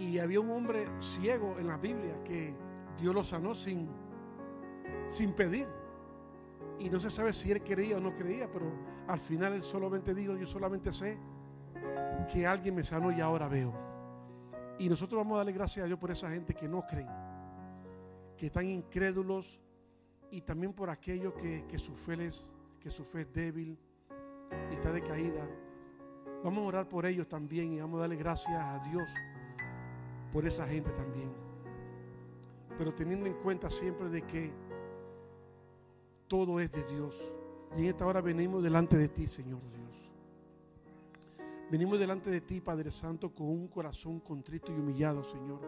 Y había un hombre ciego en la Biblia que Dios lo sanó sin, sin pedir. Y no se sabe si él creía o no creía, pero al final él solamente dijo, yo solamente sé que alguien me sanó y ahora veo. Y nosotros vamos a darle gracias a Dios por esa gente que no creen, que están incrédulos y también por aquellos que, que su fe es, que su fe es débil y está decaída. Vamos a orar por ellos también y vamos a darle gracias a Dios por esa gente también. Pero teniendo en cuenta siempre de que todo es de Dios. Y en esta hora venimos delante de ti, Señor Dios. Venimos delante de ti, Padre Santo, con un corazón contrito y humillado, Señor.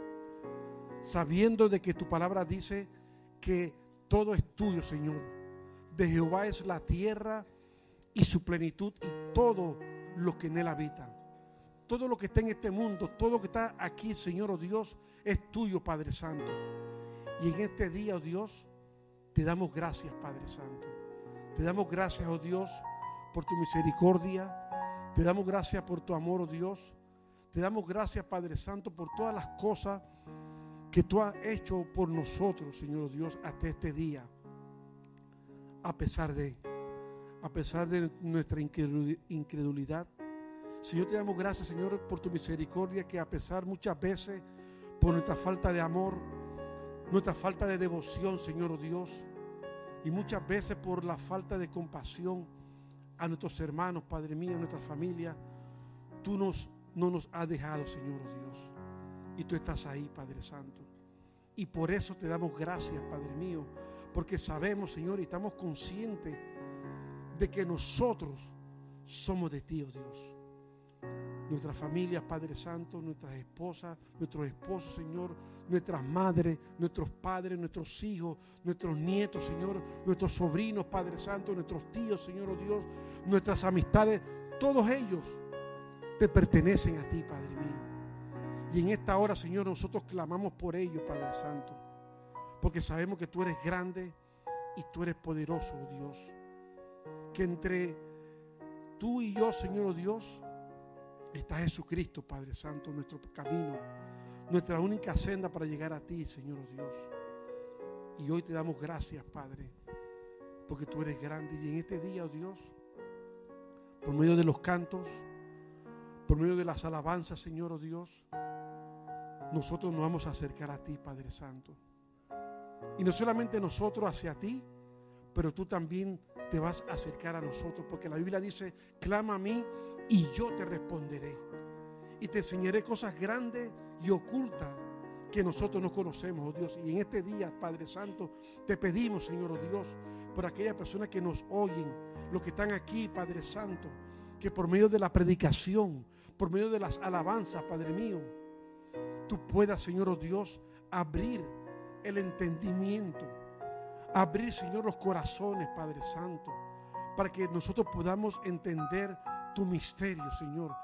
Sabiendo de que tu palabra dice que todo es tuyo, Señor. De Jehová es la tierra y su plenitud y todo lo que en él habitan. Todo lo que está en este mundo, todo lo que está aquí, Señor oh Dios, es tuyo, Padre Santo. Y en este día, oh Dios, te damos gracias, Padre Santo. Te damos gracias, oh Dios, por tu misericordia. Te damos gracias por tu amor, oh Dios. Te damos gracias, Padre Santo, por todas las cosas que tú has hecho por nosotros, Señor oh Dios, hasta este día. A pesar de, a pesar de nuestra incredulidad. Señor, te damos gracias, Señor, por tu misericordia, que a pesar muchas veces por nuestra falta de amor, nuestra falta de devoción, Señor Dios, y muchas veces por la falta de compasión a nuestros hermanos, Padre mío, a nuestra familia, tú nos, no nos has dejado, Señor Dios. Y tú estás ahí, Padre Santo. Y por eso te damos gracias, Padre mío, porque sabemos, Señor, y estamos conscientes de que nosotros somos de ti, oh Dios nuestras familias, Padre Santo, nuestras esposas, nuestros esposos, Señor, nuestras madres, nuestros padres, nuestros hijos, nuestros nietos, Señor, nuestros sobrinos, Padre Santo, nuestros tíos, Señor oh Dios, nuestras amistades, todos ellos te pertenecen a ti, Padre mío. Y en esta hora, Señor, nosotros clamamos por ellos, Padre Santo, porque sabemos que tú eres grande y tú eres poderoso, oh Dios. Que entre tú y yo, Señor oh Dios, Está Jesucristo, Padre Santo, nuestro camino, nuestra única senda para llegar a ti, Señor Dios. Y hoy te damos gracias, Padre, porque tú eres grande. Y en este día, oh Dios, por medio de los cantos, por medio de las alabanzas, Señor, oh Dios, nosotros nos vamos a acercar a ti, Padre Santo. Y no solamente nosotros hacia ti, pero tú también te vas a acercar a nosotros, porque la Biblia dice, clama a mí y yo te responderé. Y te enseñaré cosas grandes y ocultas que nosotros no conocemos, oh Dios. Y en este día, Padre Santo, te pedimos, Señor, oh Dios, por aquellas personas que nos oyen, los que están aquí, Padre Santo, que por medio de la predicación, por medio de las alabanzas, Padre mío, tú puedas, Señor, oh Dios, abrir el entendimiento, abrir, Señor, los corazones, Padre Santo, para que nosotros podamos entender tu misterio, Señor.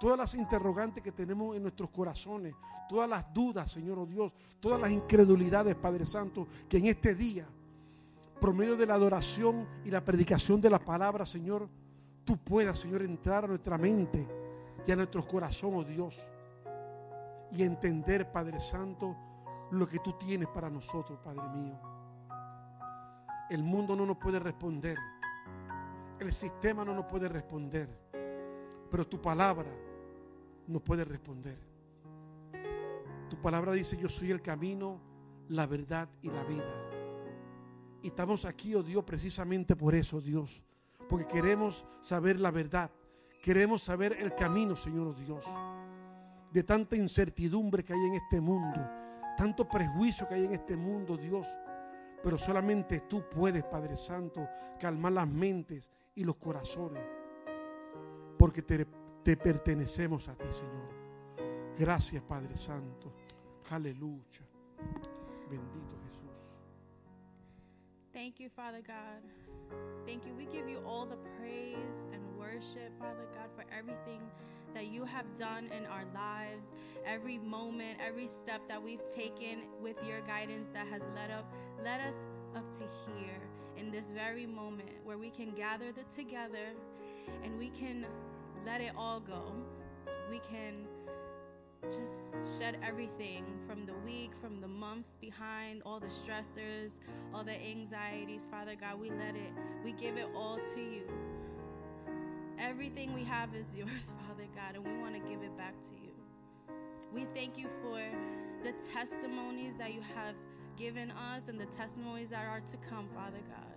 Todas las interrogantes que tenemos en nuestros corazones, todas las dudas, Señor, oh Dios, todas las incredulidades, Padre Santo, que en este día, por medio de la adoración y la predicación de la palabra, Señor, tú puedas, Señor, entrar a nuestra mente y a nuestros corazones, oh Dios, y entender, Padre Santo, lo que tú tienes para nosotros, Padre mío. El mundo no nos puede responder. El sistema no nos puede responder. Pero tu palabra no puede responder. Tu palabra dice, yo soy el camino, la verdad y la vida. Y estamos aquí, oh Dios, precisamente por eso, Dios. Porque queremos saber la verdad. Queremos saber el camino, Señor Dios. De tanta incertidumbre que hay en este mundo. Tanto prejuicio que hay en este mundo, Dios. Pero solamente tú puedes, Padre Santo, calmar las mentes y los corazones porque te, te pertenecemos a ti, Señor. Gracias, Padre Santo. Aleluya. Bendito Jesús. Thank you, Father God. Thank you. We give you all the praise and worship, Father God, for everything that you have done in our lives, every moment, every step that we've taken with your guidance that has led up led us up to here in this very moment where we can gather the together and we can let it all go. We can just shed everything from the week, from the months behind, all the stressors, all the anxieties. Father God, we let it, we give it all to you. Everything we have is yours, Father God, and we want to give it back to you. We thank you for the testimonies that you have given us and the testimonies that are to come, Father God.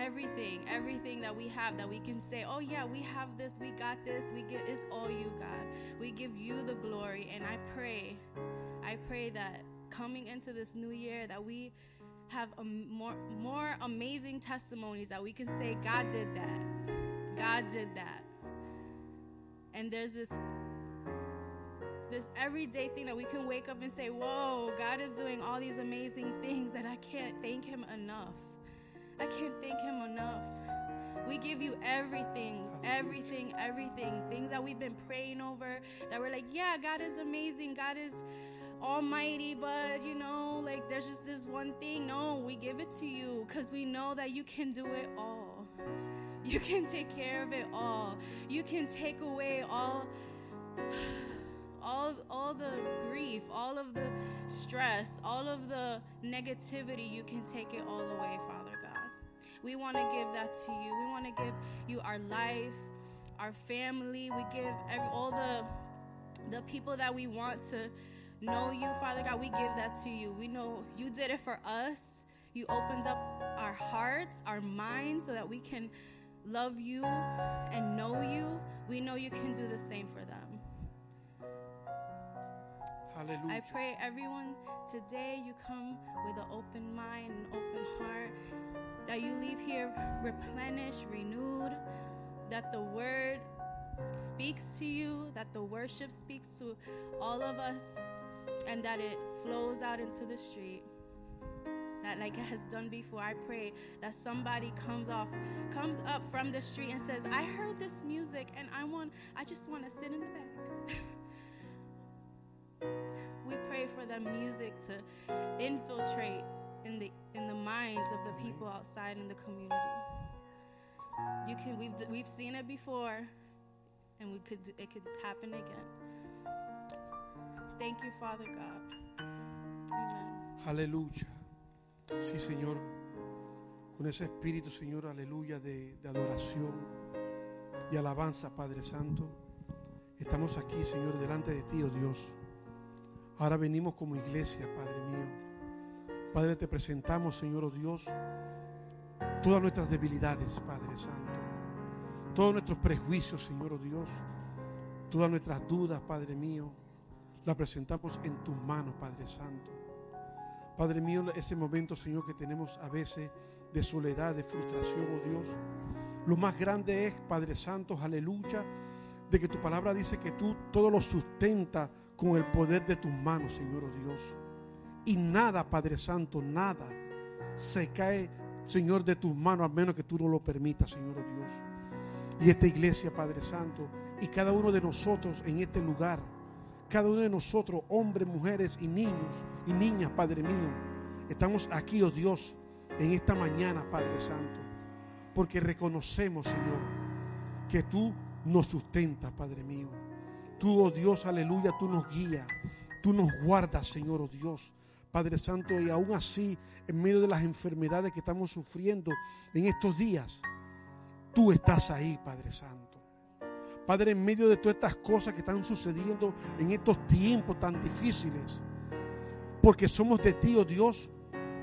Everything, everything that we have that we can say, oh yeah, we have this, we got this, we get it's all you, God. We give you the glory, and I pray, I pray that coming into this new year that we have a more more amazing testimonies that we can say God did that. God did that. And there's this this everyday thing that we can wake up and say, Whoa, God is doing all these amazing things that I can't thank Him enough. I can't thank Him enough. We give you everything, everything, everything. Things that we've been praying over that we're like, Yeah, God is amazing. God is almighty, but you know, like there's just this one thing. No, we give it to you because we know that you can do it all. You can take care of it all. You can take away all all all the grief, all of the stress, all of the negativity. You can take it all away, Father. We want to give that to you. We want to give you our life, our family. We give every, all the the people that we want to know you, Father God. We give that to you. We know you did it for us. You opened up our hearts, our minds, so that we can love you and know you. We know you can do the same for them. Hallelujah. I pray everyone today you come with an open mind and open heart, that you leave here replenished, renewed, that the word speaks to you, that the worship speaks to all of us, and that it flows out into the street. That like it has done before, I pray that somebody comes off, comes up from the street and says, I heard this music and I want I just want to sit in the back. we pray for the music to infiltrate in the in the minds of the people outside in the community. You can we've we've seen it before, and we could it could happen again. Thank you, Father God. Amen. Aleluya. Sí, Señor. Con ese espíritu, Señor, aleluya, de, de adoración y alabanza, Padre Santo. Estamos aquí, Señor, delante de ti, oh Dios. Ahora venimos como iglesia, Padre mío. Padre, te presentamos, Señor, oh Dios, todas nuestras debilidades, Padre Santo. Todos nuestros prejuicios, Señor, oh Dios. Todas nuestras dudas, Padre mío. Las presentamos en tus manos, Padre Santo. Padre mío, ese momento, Señor, que tenemos a veces de soledad, de frustración, oh Dios. Lo más grande es, Padre Santo, aleluya, de que tu palabra dice que tú todo lo sustenta con el poder de tus manos, Señor oh Dios. Y nada, Padre Santo, nada se cae, Señor, de tus manos, a menos que tú no lo permitas, Señor oh Dios. Y esta iglesia, Padre Santo, y cada uno de nosotros en este lugar, cada uno de nosotros, hombres, mujeres y niños y niñas, Padre mío, estamos aquí, oh Dios, en esta mañana, Padre Santo, porque reconocemos, Señor, que tú nos sustentas, Padre mío. Tú, oh Dios, aleluya, tú nos guías, tú nos guardas, Señor, oh Dios. Padre Santo, y aún así, en medio de las enfermedades que estamos sufriendo en estos días, tú estás ahí, Padre Santo. Padre, en medio de todas estas cosas que están sucediendo en estos tiempos tan difíciles, porque somos de ti, oh Dios,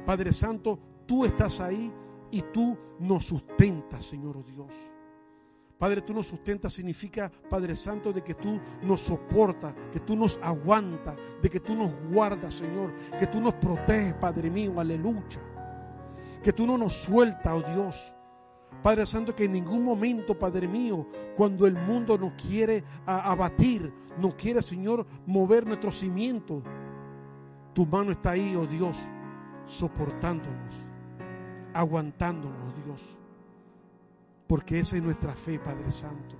Padre Santo, tú estás ahí y tú nos sustentas, Señor, oh Dios. Padre, tú nos sustentas significa, Padre Santo, de que tú nos soportas, que tú nos aguantas, de que tú nos guardas, Señor, que tú nos proteges, Padre mío, aleluya. Que tú no nos sueltas, oh Dios. Padre Santo, que en ningún momento, Padre mío, cuando el mundo nos quiere abatir, no quiere, Señor, mover nuestro cimiento, tu mano está ahí, oh Dios, soportándonos, aguantándonos, Dios. Porque esa es nuestra fe, Padre Santo.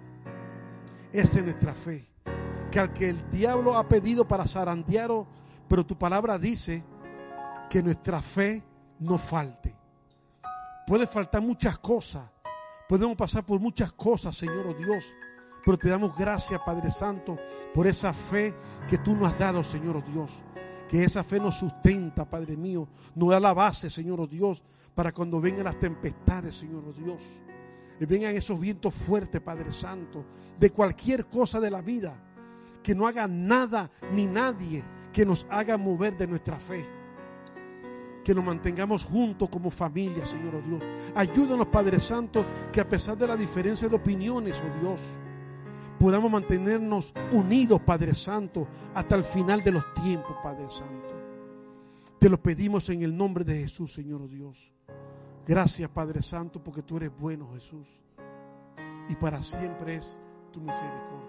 Esa es nuestra fe. Que al que el diablo ha pedido para zarandear, pero tu palabra dice que nuestra fe no falte. Puede faltar muchas cosas. Podemos pasar por muchas cosas, Señor oh Dios. Pero te damos gracias, Padre Santo, por esa fe que tú nos has dado, Señor Dios. Que esa fe nos sustenta, Padre mío. Nos da la base, Señor Dios, para cuando vengan las tempestades, Señor Dios. Vengan esos vientos fuertes, Padre Santo, de cualquier cosa de la vida. Que no haga nada ni nadie que nos haga mover de nuestra fe que nos mantengamos juntos como familia, Señor Dios. Ayúdanos, Padre Santo, que a pesar de la diferencia de opiniones, oh Dios, podamos mantenernos unidos, Padre Santo, hasta el final de los tiempos, Padre Santo. Te lo pedimos en el nombre de Jesús, Señor Dios. Gracias, Padre Santo, porque tú eres bueno, Jesús. Y para siempre es tu misericordia.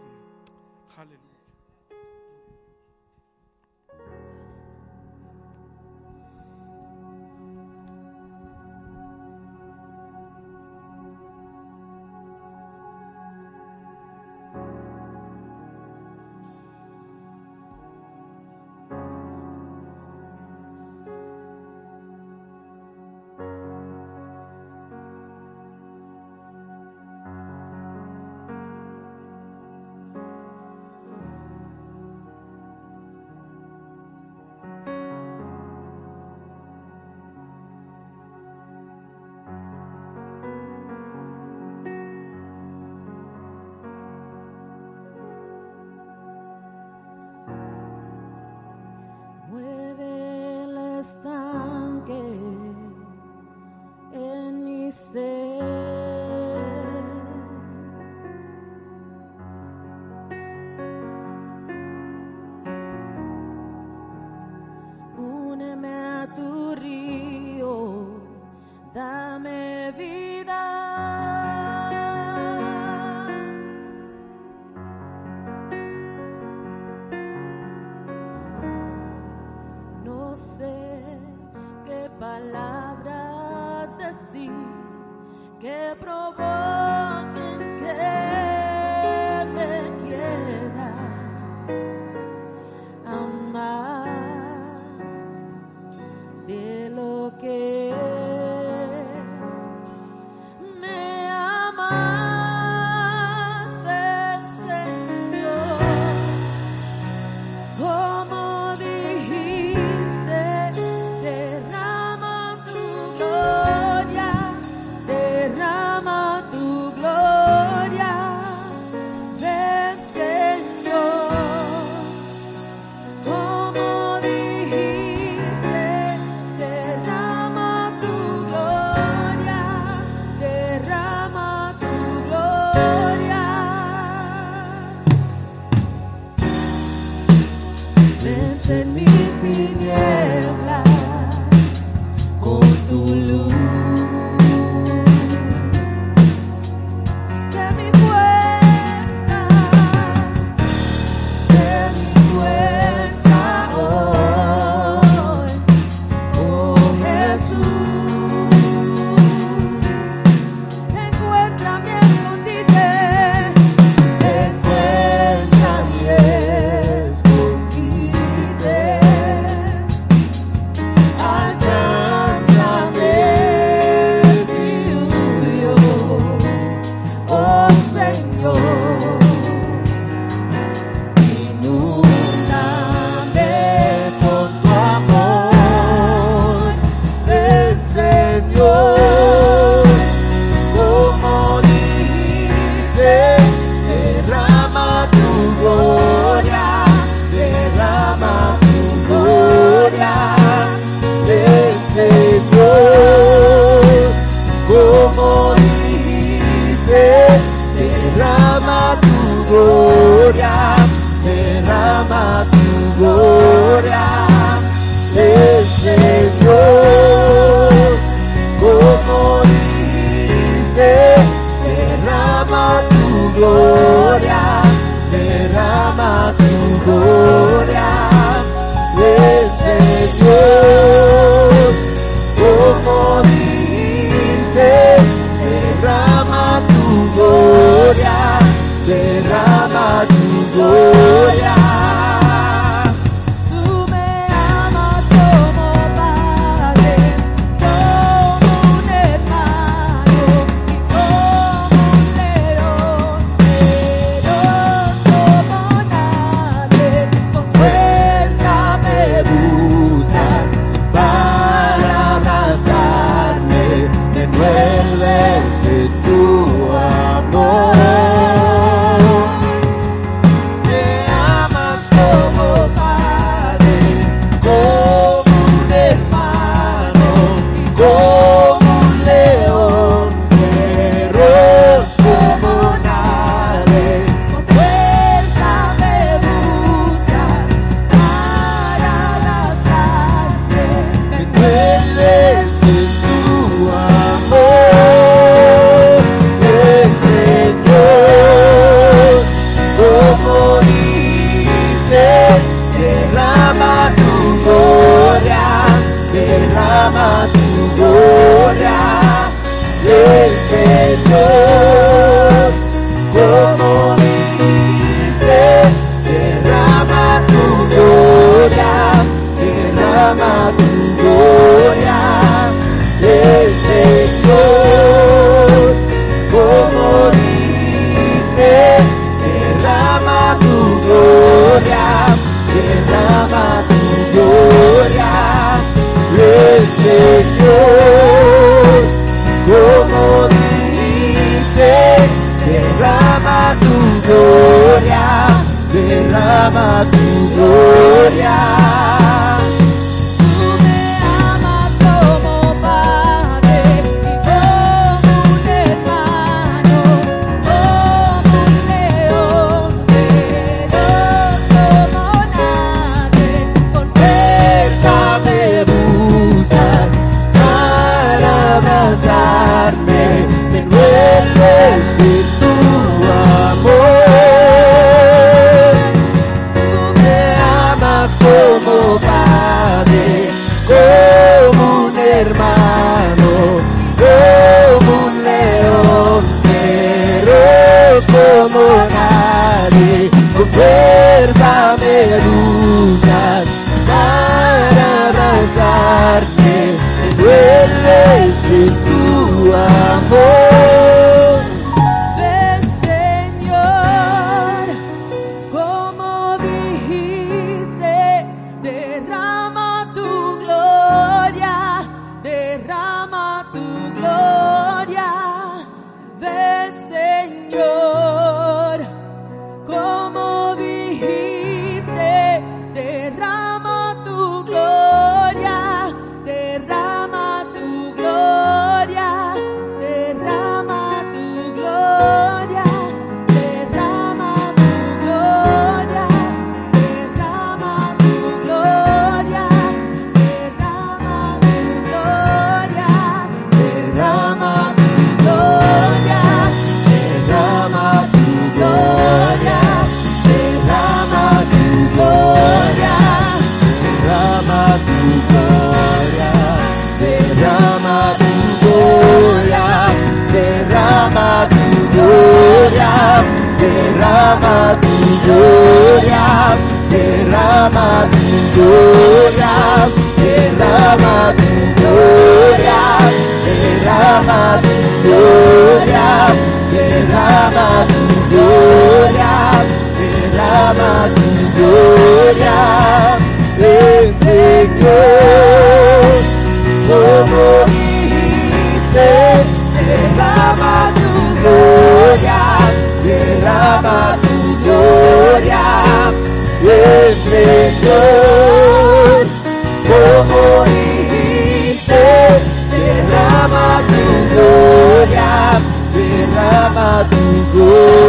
amado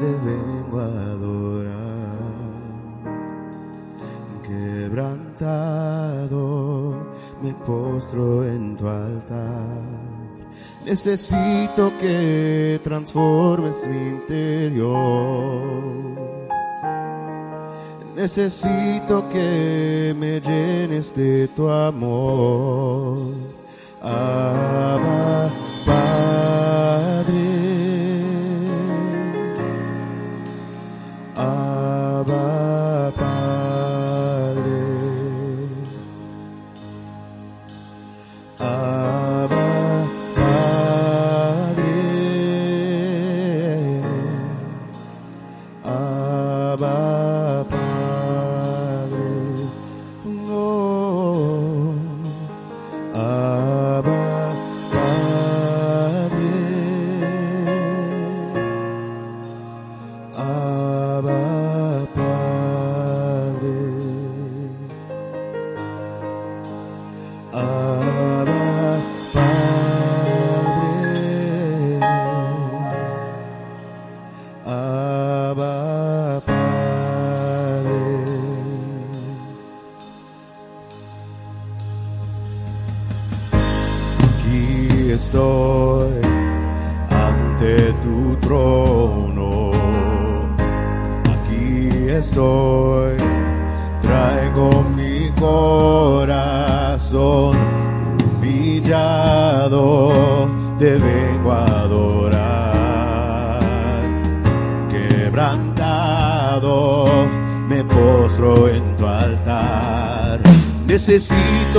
te vengo a adorar. Quebrantado, me postro en tu altar. Necesito que transformes mi interior. Necesito que me llenes de tu amor. Abba,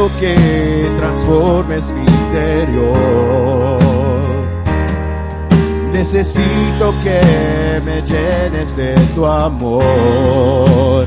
Necesito que transformes mi interior. Necesito que me llenes de tu amor.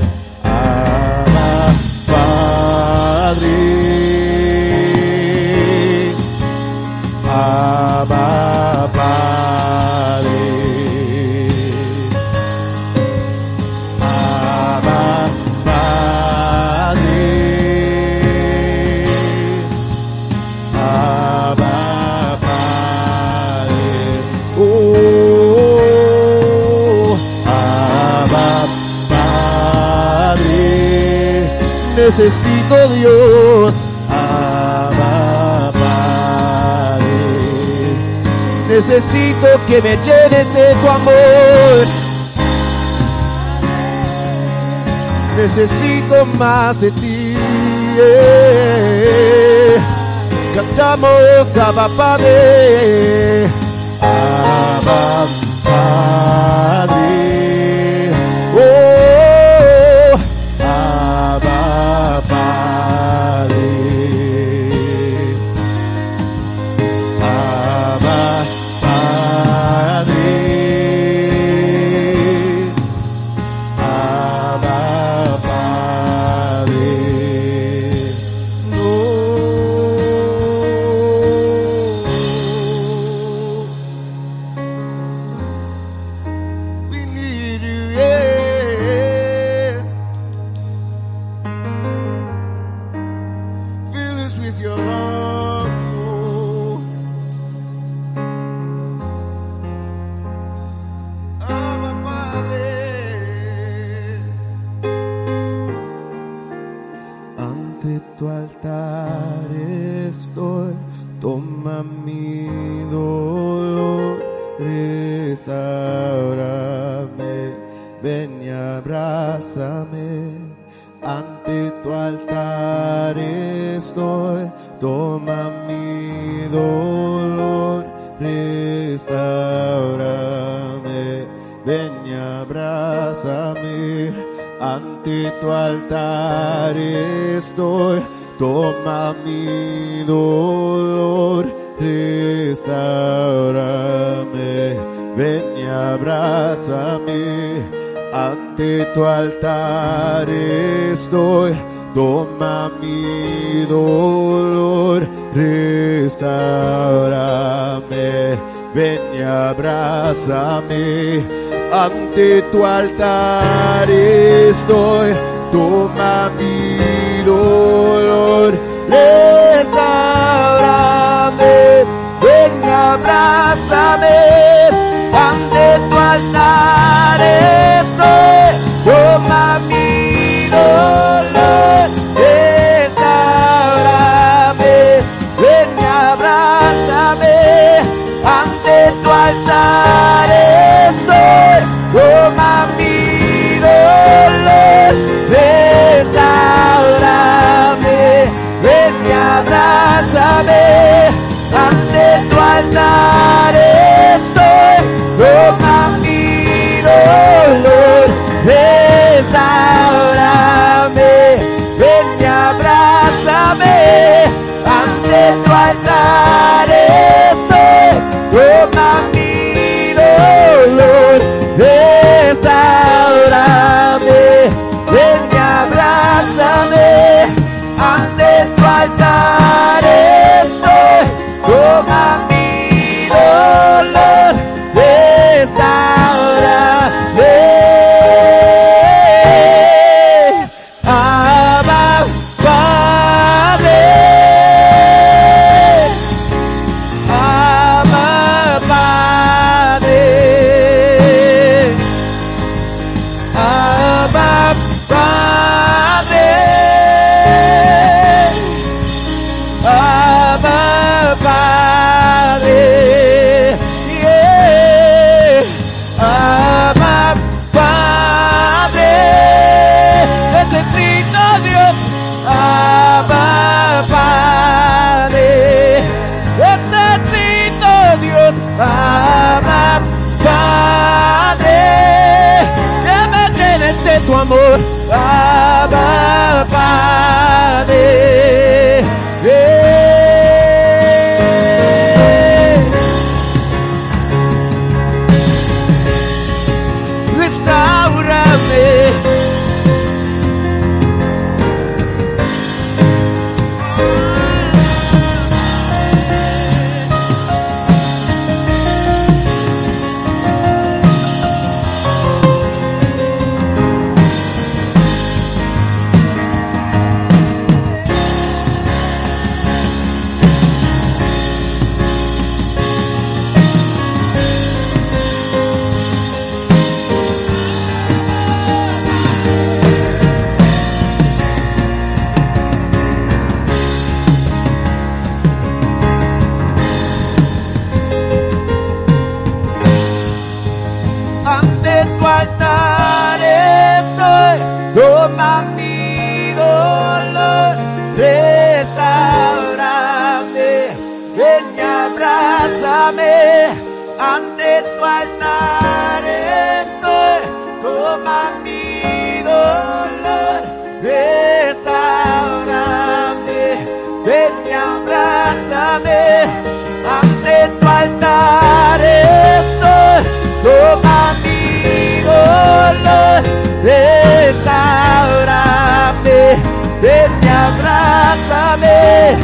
Necesito Dios. Abba, Padre. Necesito que me llenes de tu amor. Necesito más de ti. eh. Cantamos Abba Padre. Abba Padre. Tu altar Amén.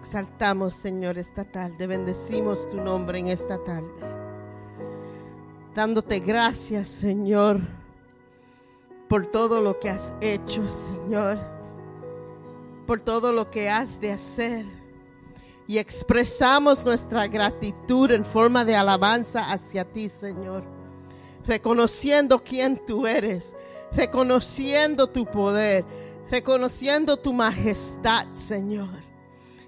exaltamos, Señor, esta tarde. Bendecimos tu nombre en esta tarde. Dándote gracias, Señor, por todo lo que has hecho, Señor. Por todo lo que has de hacer. Y expresamos nuestra gratitud en forma de alabanza hacia ti, Señor. Reconociendo quién tú eres. Reconociendo tu poder. Reconociendo tu majestad, Señor.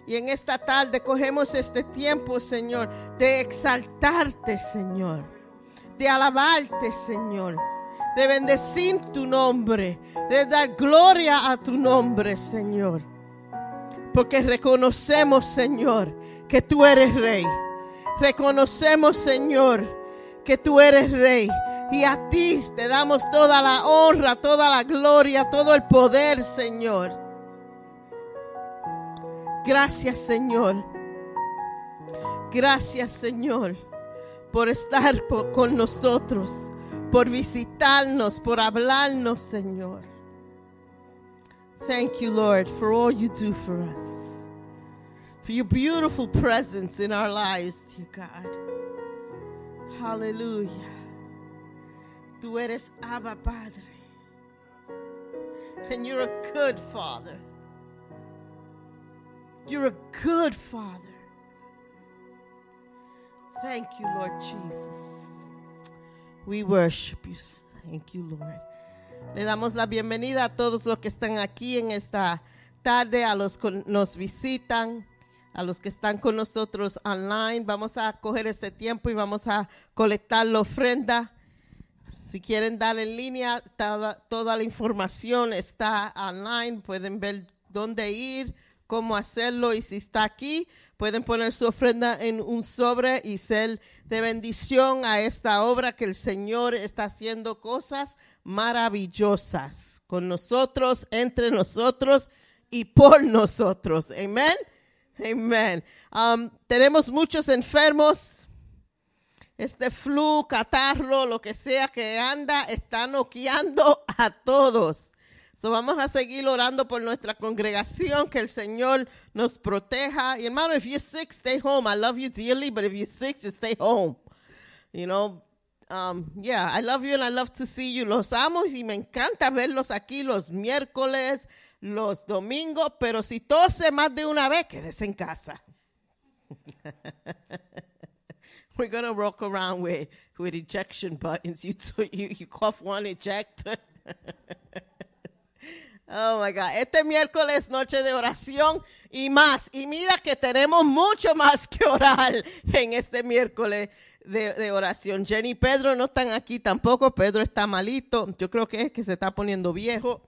Y en esta tarde cogemos este tiempo, Señor, de exaltarte, Señor. De alabarte, Señor. De bendecir tu nombre. De dar gloria a tu nombre, Señor. Porque reconocemos, Señor, que tú eres rey. Reconocemos, Señor, que tú eres rey. Y a ti te damos toda la honra, toda la gloria, todo el poder, Señor. Gracias, Señor. Gracias, Señor, por estar po- con nosotros, por visitarnos, por hablarnos, Señor. Thank you, Lord, for all you do for us. For your beautiful presence in our lives, dear God. Hallelujah. Tú eres Abba Padre. And you're a good Father. You're a good Father. Thank you, Lord Jesus. We worship you. Thank you, Lord. Le damos la bienvenida a todos los que están aquí en esta tarde, a los que nos visitan, a los que están con nosotros online. Vamos a coger este tiempo y vamos a colectar la ofrenda. Si quieren dar en línea, toda, toda la información está online. Pueden ver dónde ir, cómo hacerlo y si está aquí, pueden poner su ofrenda en un sobre y ser de bendición a esta obra que el Señor está haciendo cosas maravillosas con nosotros, entre nosotros y por nosotros. Amén. Amén. Um, tenemos muchos enfermos. Este flu, catarro, lo que sea que anda, está noqueando a todos. So vamos a seguir orando por nuestra congregación, que el Señor nos proteja. Y hermano, if you're sick, stay home. I love you dearly, but if you're sick, just stay home. You know, um, yeah, I love you and I love to see you. Los amo y me encanta verlos aquí los miércoles, los domingos, pero si tose más de una vez, quédese en casa. We're gonna walk around with with ejection buttons. You you, you cough one, eject. Oh my God. Este miércoles noche de oración y más. Y mira que tenemos mucho más que orar en este miércoles de, oración. Jenny y Pedro no están aquí tampoco. Pedro está malito. Yo creo que es que se está poniendo viejo.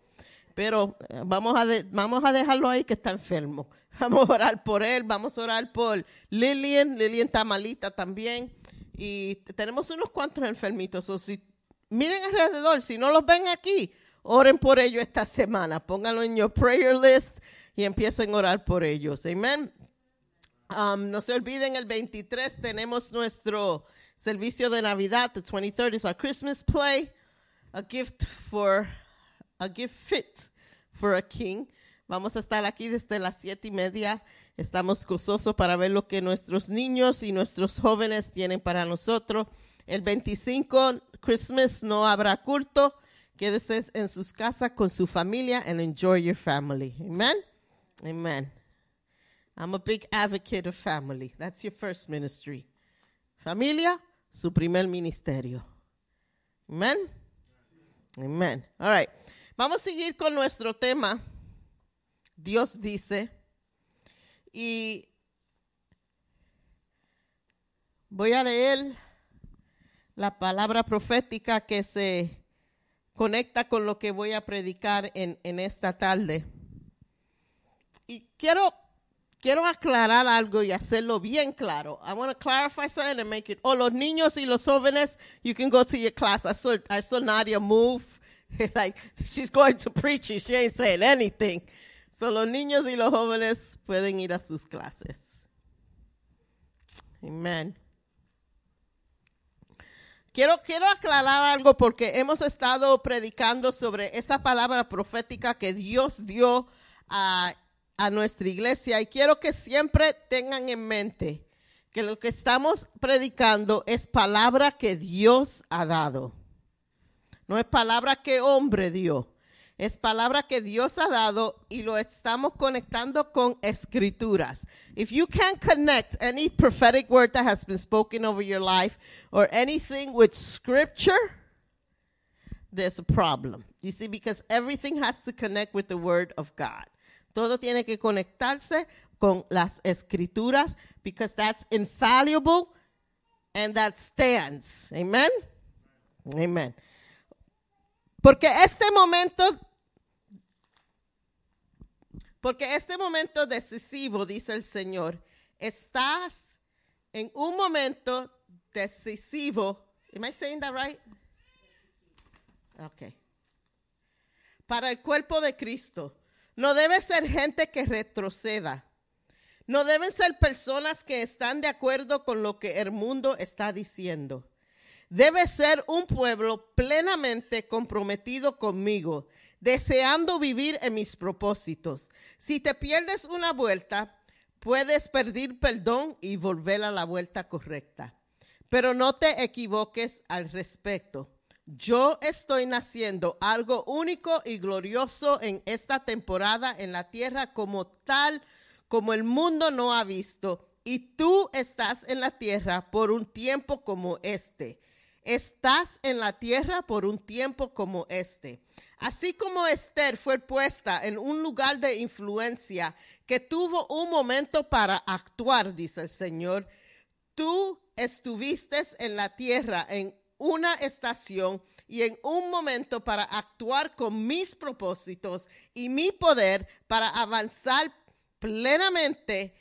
Pero eh, vamos a, vamos a dejarlo ahí que está enfermo. Vamos a orar por él. Vamos a orar por Lilian. Lilian está malita también. Y tenemos unos cuantos enfermitos. O si, miren alrededor. Si no los ven aquí, oren por ellos esta semana. Pónganlo en your prayer list y empiecen a orar por ellos. Amén. Um, no se olviden, el 23 tenemos nuestro servicio de Navidad. The 23rd is our Christmas play. A gift for, a gift fit for a king. Vamos a estar aquí desde las siete y media. Estamos gozosos para ver lo que nuestros niños y nuestros jóvenes tienen para nosotros. El 25, Christmas, no habrá culto. Quédese en sus casas con su familia and enjoy your family. Amen. Amen. I'm a big advocate of family. That's your first ministry. Familia, su primer ministerio. Amen. Amen. All right. Vamos a seguir con nuestro tema. Dios dice. Y voy a leer la palabra profética que se conecta con lo que voy a predicar en, en esta tarde. Y quiero, quiero aclarar algo y hacerlo bien claro. I want to clarify something and make it. Oh, los niños y los jóvenes, you can go to your class. I saw, I saw Nadia move. like, she's going to preach and she ain't saying anything. So, los niños y los jóvenes pueden ir a sus clases. Amen. Quiero, quiero aclarar algo porque hemos estado predicando sobre esa palabra profética que Dios dio a, a nuestra iglesia y quiero que siempre tengan en mente que lo que estamos predicando es palabra que Dios ha dado. No es palabra que hombre dio. Es palabra que Dios ha dado y lo estamos conectando con escrituras. If you can connect any prophetic word that has been spoken over your life or anything with scripture, there's a problem. You see, because everything has to connect with the word of God. Todo tiene que conectarse con las escrituras because that's infallible and that stands. Amen. Amen. Porque este momento, porque este momento decisivo, dice el Señor, estás en un momento decisivo. Am I saying that right? Okay. Para el cuerpo de Cristo. No debe ser gente que retroceda. No deben ser personas que están de acuerdo con lo que el mundo está diciendo debe ser un pueblo plenamente comprometido conmigo, deseando vivir en mis propósitos. Si te pierdes una vuelta, puedes pedir perdón y volver a la vuelta correcta. Pero no te equivoques al respecto. Yo estoy naciendo algo único y glorioso en esta temporada en la tierra como tal como el mundo no ha visto. Y tú estás en la tierra por un tiempo como este estás en la tierra por un tiempo como este. Así como Esther fue puesta en un lugar de influencia que tuvo un momento para actuar, dice el Señor, tú estuviste en la tierra en una estación y en un momento para actuar con mis propósitos y mi poder para avanzar plenamente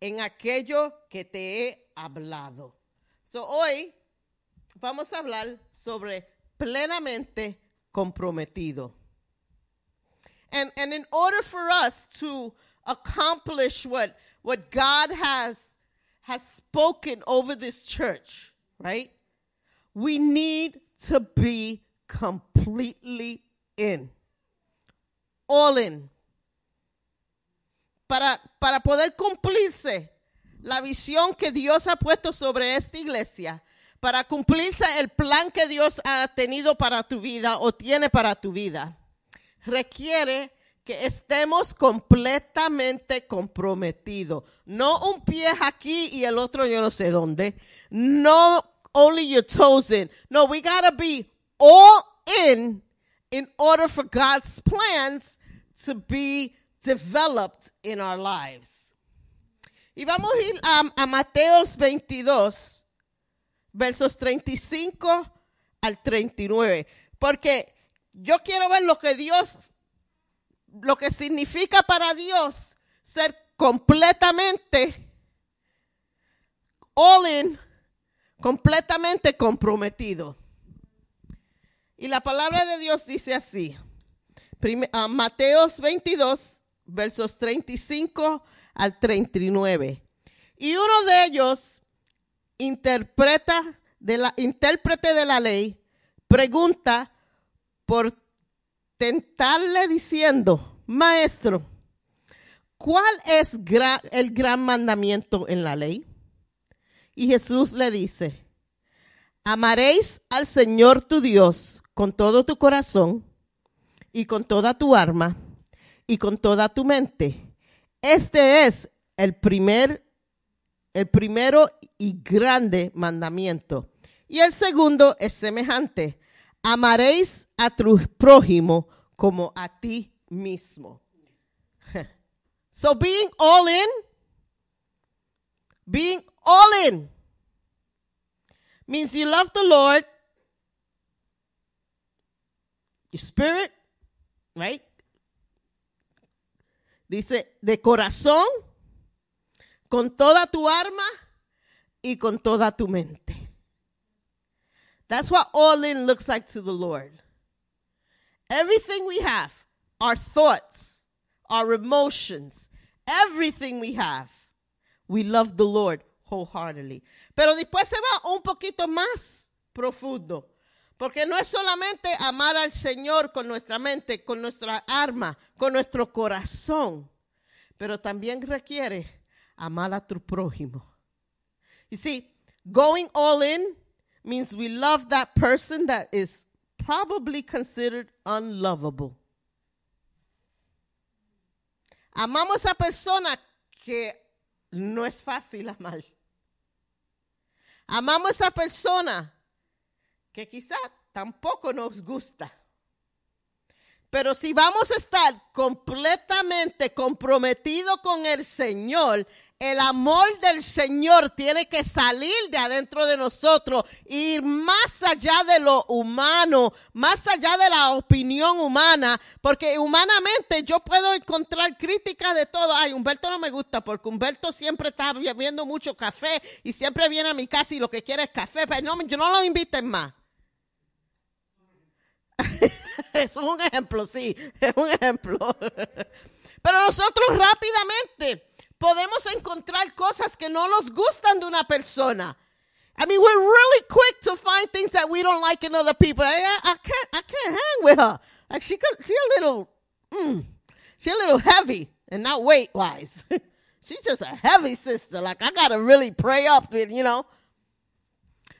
en aquello que te he hablado. So hoy vamos a hablar sobre plenamente comprometido. And, and in order for us to accomplish what, what God has, has spoken over this church, right? We need to be completely in. All in. Para, para poder cumplirse la visión que Dios ha puesto sobre esta iglesia, para cumplirse el plan que Dios ha tenido para tu vida o tiene para tu vida, requiere que estemos completamente comprometidos. No un pie aquí y el otro yo no sé dónde. No only your toes in. No, we gotta be all in in order for God's plans to be developed in our lives. Y vamos a ir a, a Mateos 22 versos 35 al 39. Porque yo quiero ver lo que Dios, lo que significa para Dios ser completamente all in, completamente comprometido. Y la palabra de Dios dice así, ah, Mateos 22, versos 35 al 39. Y uno de ellos, interpreta de la intérprete de la ley pregunta por tentarle diciendo, maestro, ¿cuál es el gran mandamiento en la ley? Y Jesús le dice, amaréis al Señor tu Dios con todo tu corazón y con toda tu alma y con toda tu mente. Este es el primer el primero y grande mandamiento. Y el segundo es semejante. Amaréis a tu prójimo como a ti mismo. So being all in, being all in means you love the Lord, your spirit, right? Dice, de corazón, con toda tu alma y con toda tu mente. That's what all in looks like to the Lord. Everything we have, our thoughts, our emotions, everything we have, we love the Lord wholeheartedly. Pero después se va un poquito más profundo. Porque no es solamente amar al Señor con nuestra mente, con nuestra arma, con nuestro corazón, pero también requiere amar a tu prójimo. You see, going all in means we love that person that is probably considered unlovable. Amamos a persona que no es fácil amar. Amamos a persona que quizá tampoco nos gusta. Pero si vamos a estar completamente comprometidos con el Señor, el amor del Señor tiene que salir de adentro de nosotros, ir más allá de lo humano, más allá de la opinión humana, porque humanamente yo puedo encontrar críticas de todo. Ay, Humberto no me gusta porque Humberto siempre está bebiendo mucho café y siempre viene a mi casa y lo que quiere es café, pero no, yo no lo inviten más. Es un ejemplo, sí, es un ejemplo. Pero nosotros rápidamente podemos encontrar cosas que no nos gustan de una persona. I mean, we're really quick to find things that we don't like in other people. I, I, I can't, I can't hang with her. Like she she a little, mm, she a little heavy, and not weight wise. She's just a heavy sister. Like I gotta really pray up, with, you know.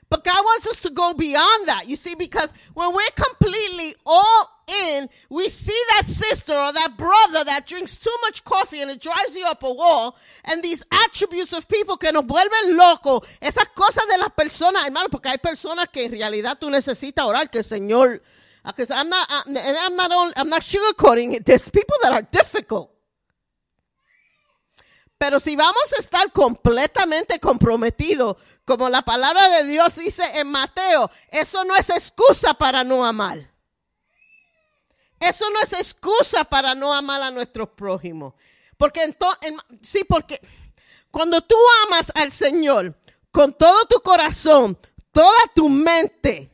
But God wants us to go beyond that, you see, because when we're completely all in, we see that sister or that brother that drinks too much coffee and it drives you up a wall, and these attributes of people que nos vuelven loco, esas cosas de las personas, hermano, porque hay personas que en realidad tú necesitas orar que el Señor, because I'm not, I'm I'm not, only, I'm not sugarcoating it, there's people that are difficult. Pero si vamos a estar completamente comprometidos, como la palabra de Dios dice en Mateo, eso no es excusa para no amar. Eso no es excusa para no amar a nuestros prójimos. Porque entonces, sí, porque cuando tú amas al Señor con todo tu corazón, toda tu mente,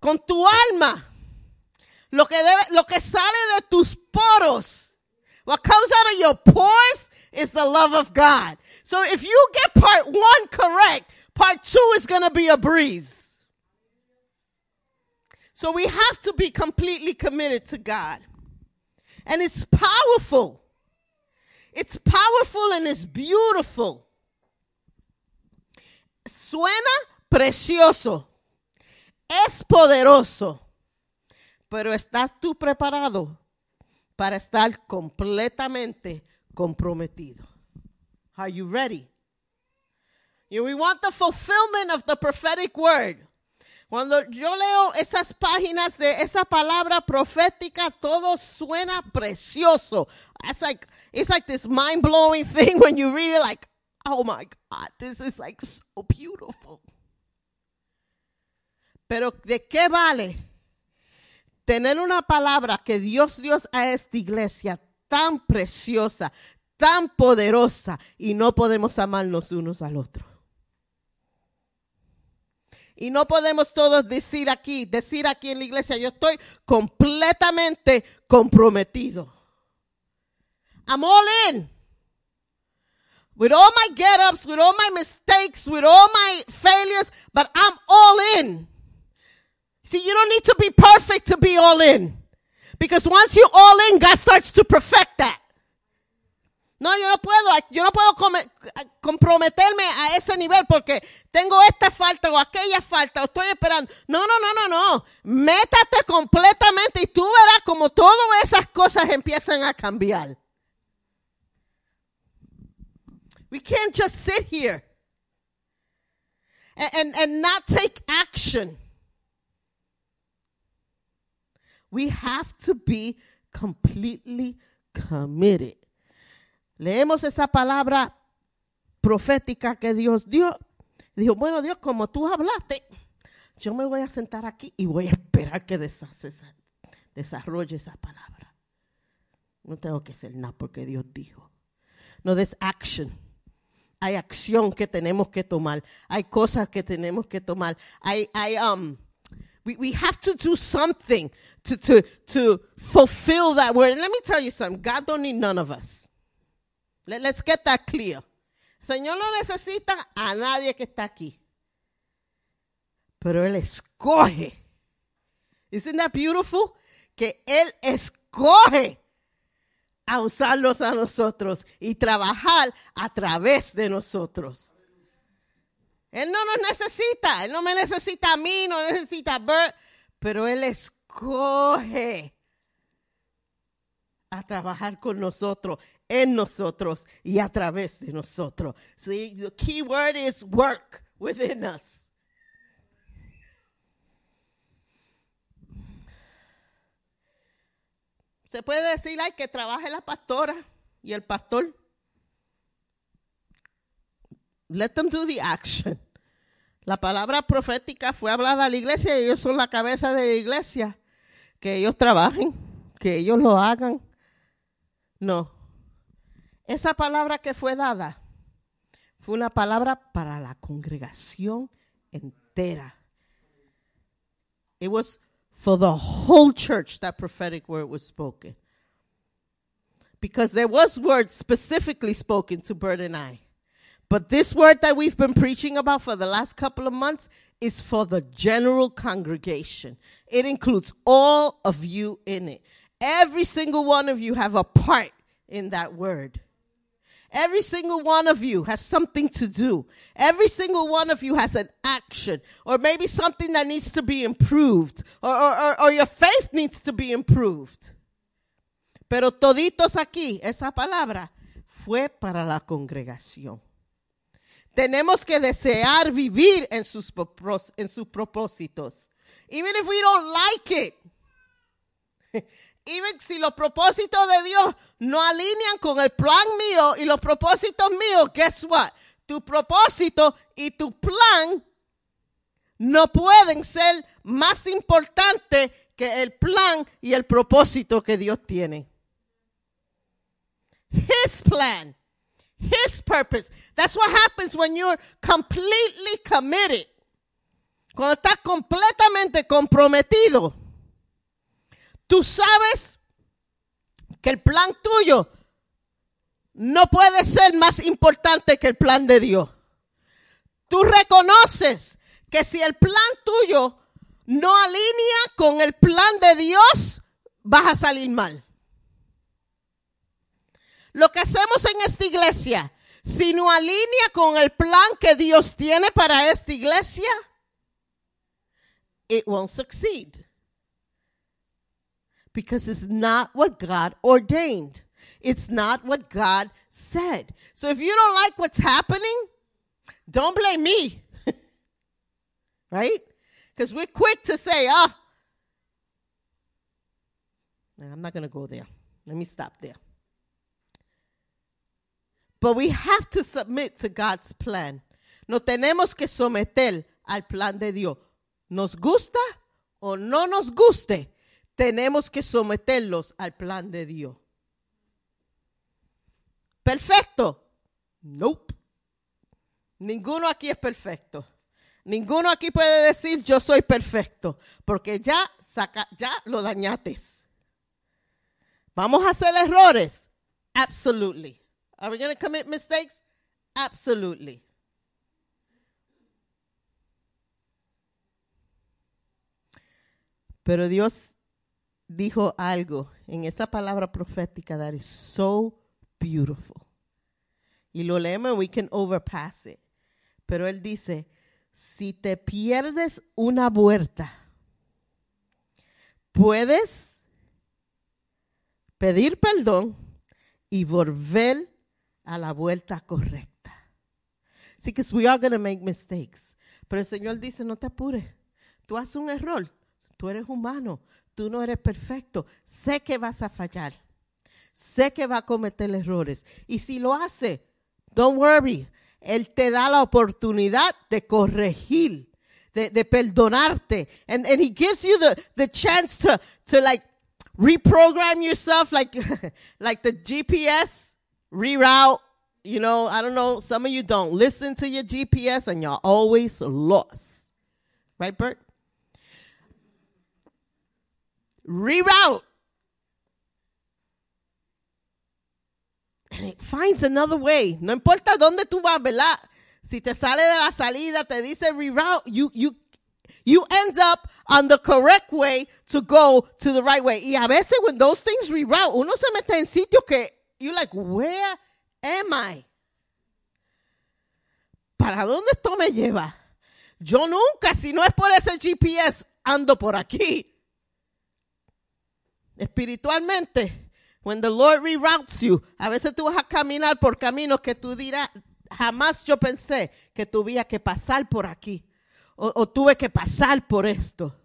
con tu alma, lo que debe, lo que sale de tus poros, what comes out of your pores is the love of God. So if you get part one correct, part two is going to be a breeze. So we have to be completely committed to God. And it's powerful. It's powerful and it's beautiful. Suena precioso. Es poderoso. Pero ¿estás tú preparado para estar completamente comprometido? Are you ready? We want the fulfillment of the prophetic word. Cuando yo leo esas páginas de esa palabra profética, todo suena precioso. It's like, it's like this mind blowing thing when you read it, like, oh my God, this is like so beautiful. Pero ¿de qué vale tener una palabra que Dios Dios a esta iglesia tan preciosa, tan poderosa y no podemos amarnos unos al otro? Y no podemos todos decir aquí, decir aquí en la iglesia, yo estoy completamente comprometido. I'm all in. With all my get ups, with all my mistakes, with all my failures, but I'm all in. See, you don't need to be perfect to be all in. Because once you're all in, God starts to perfect that. No, yo no puedo, yo no puedo comprometerme a ese nivel porque tengo esta falta o aquella falta o estoy esperando. No, no, no, no, no. Métate completamente y tú verás como todas esas cosas empiezan a cambiar. We can't just sit here and, and, and not take action. We have to be completely committed. Leemos esa palabra profética que Dios dio. Dijo, bueno Dios, como tú hablaste, yo me voy a sentar aquí y voy a esperar que desarrolle esa palabra. No tengo que hacer nada porque Dios dijo. No, there's action. Hay acción que tenemos que tomar. Hay cosas que tenemos que tomar. Hay, hay, um, we, we have to do something to, to, to fulfill that word. Let me tell you something. God don't need none of us. Let, let's get that clear. Señor no necesita a nadie que está aquí. pero Él escoge. Isn't that beautiful? Que Él escoge a usarlos a nosotros y trabajar a través de nosotros. Él no nos necesita, Él no me necesita a mí, no necesita a Bert, pero Él escoge a trabajar con nosotros, en nosotros y a través de nosotros. See, the key word is work within us. Se puede decir que trabaje la pastora y el pastor. Let them do the action. La palabra profética fue hablada a la iglesia y ellos son la cabeza de la iglesia. Que ellos trabajen, que ellos lo hagan. No. Esa palabra que fue dada fue una palabra para la congregación entera. It was for the whole church that prophetic word was spoken. Because there was words specifically spoken to Bert and I. But this word that we've been preaching about for the last couple of months is for the general congregation. It includes all of you in it. Every single one of you have a part in that word. Every single one of you has something to do. Every single one of you has an action or maybe something that needs to be improved or, or, or, your faith needs to be improved. Pero toditos aquí, esa palabra fue para la congregación. Tenemos que desear vivir en sus, en sus propósitos. Even if we don't like it. Even si los propósitos de Dios no alinean con el plan mío y los propósitos míos, guess what? Tu propósito y tu plan no pueden ser más importantes que el plan y el propósito que Dios tiene. His plan, His purpose. That's what happens when you're completely committed. Cuando estás completamente comprometido, tú sabes que el plan tuyo no puede ser más importante que el plan de Dios. Tú reconoces que si el plan tuyo no alinea con el plan de Dios, vas a salir mal. Lo que hacemos en esta iglesia, si no alinea con el plan que Dios tiene para esta iglesia, it won't succeed. Because it's not what God ordained. It's not what God said. So if you don't like what's happening, don't blame me. right? Because we're quick to say, ah, I'm not going to go there. Let me stop there. But we have to submit to God's plan. No tenemos que someter al plan de Dios. Nos gusta o no nos guste, tenemos que someterlos al plan de Dios. ¿Perfecto? Nope. Ninguno aquí es perfecto. Ninguno aquí puede decir yo soy perfecto, porque ya saca, ya lo dañaste. Vamos a hacer errores. Absolutely. Are we going to commit mistakes? Absolutely. Pero Dios dijo algo en esa palabra profética that is so beautiful. Y lo leemos, we can overpass it. Pero él dice, si te pierdes una vuelta, puedes pedir perdón y volver a la vuelta correcta. Sí, que we are going to make mistakes. Pero el Señor dice, no te apures. Tú haces un error. Tú eres humano. Tú no eres perfecto. Sé que vas a fallar. Sé que va a cometer errores. Y si lo hace, don't worry. Él te da la oportunidad de corregir, de, de perdonarte. And, and he gives you the, the chance to, to like reprogram yourself like, like the GPS reroute. You know, I don't know. Some of you don't listen to your GPS and you're always lost. Right, Bert? Reroute. And it finds another way. No importa dónde tú vas, ¿verdad? Si te sale de la salida, te dice reroute, you, you, you end up on the correct way to go to the right way. Y a veces when those things reroute, uno se mete en sitios que you like, where am I? ¿Para dónde esto me lleva? Yo nunca, si no es por ese GPS, ando por aquí. Espiritualmente, when the Lord reroutes you, a veces tú vas a caminar por caminos que tú dirás, jamás yo pensé que tuviera que pasar por aquí o tuve que pasar por esto.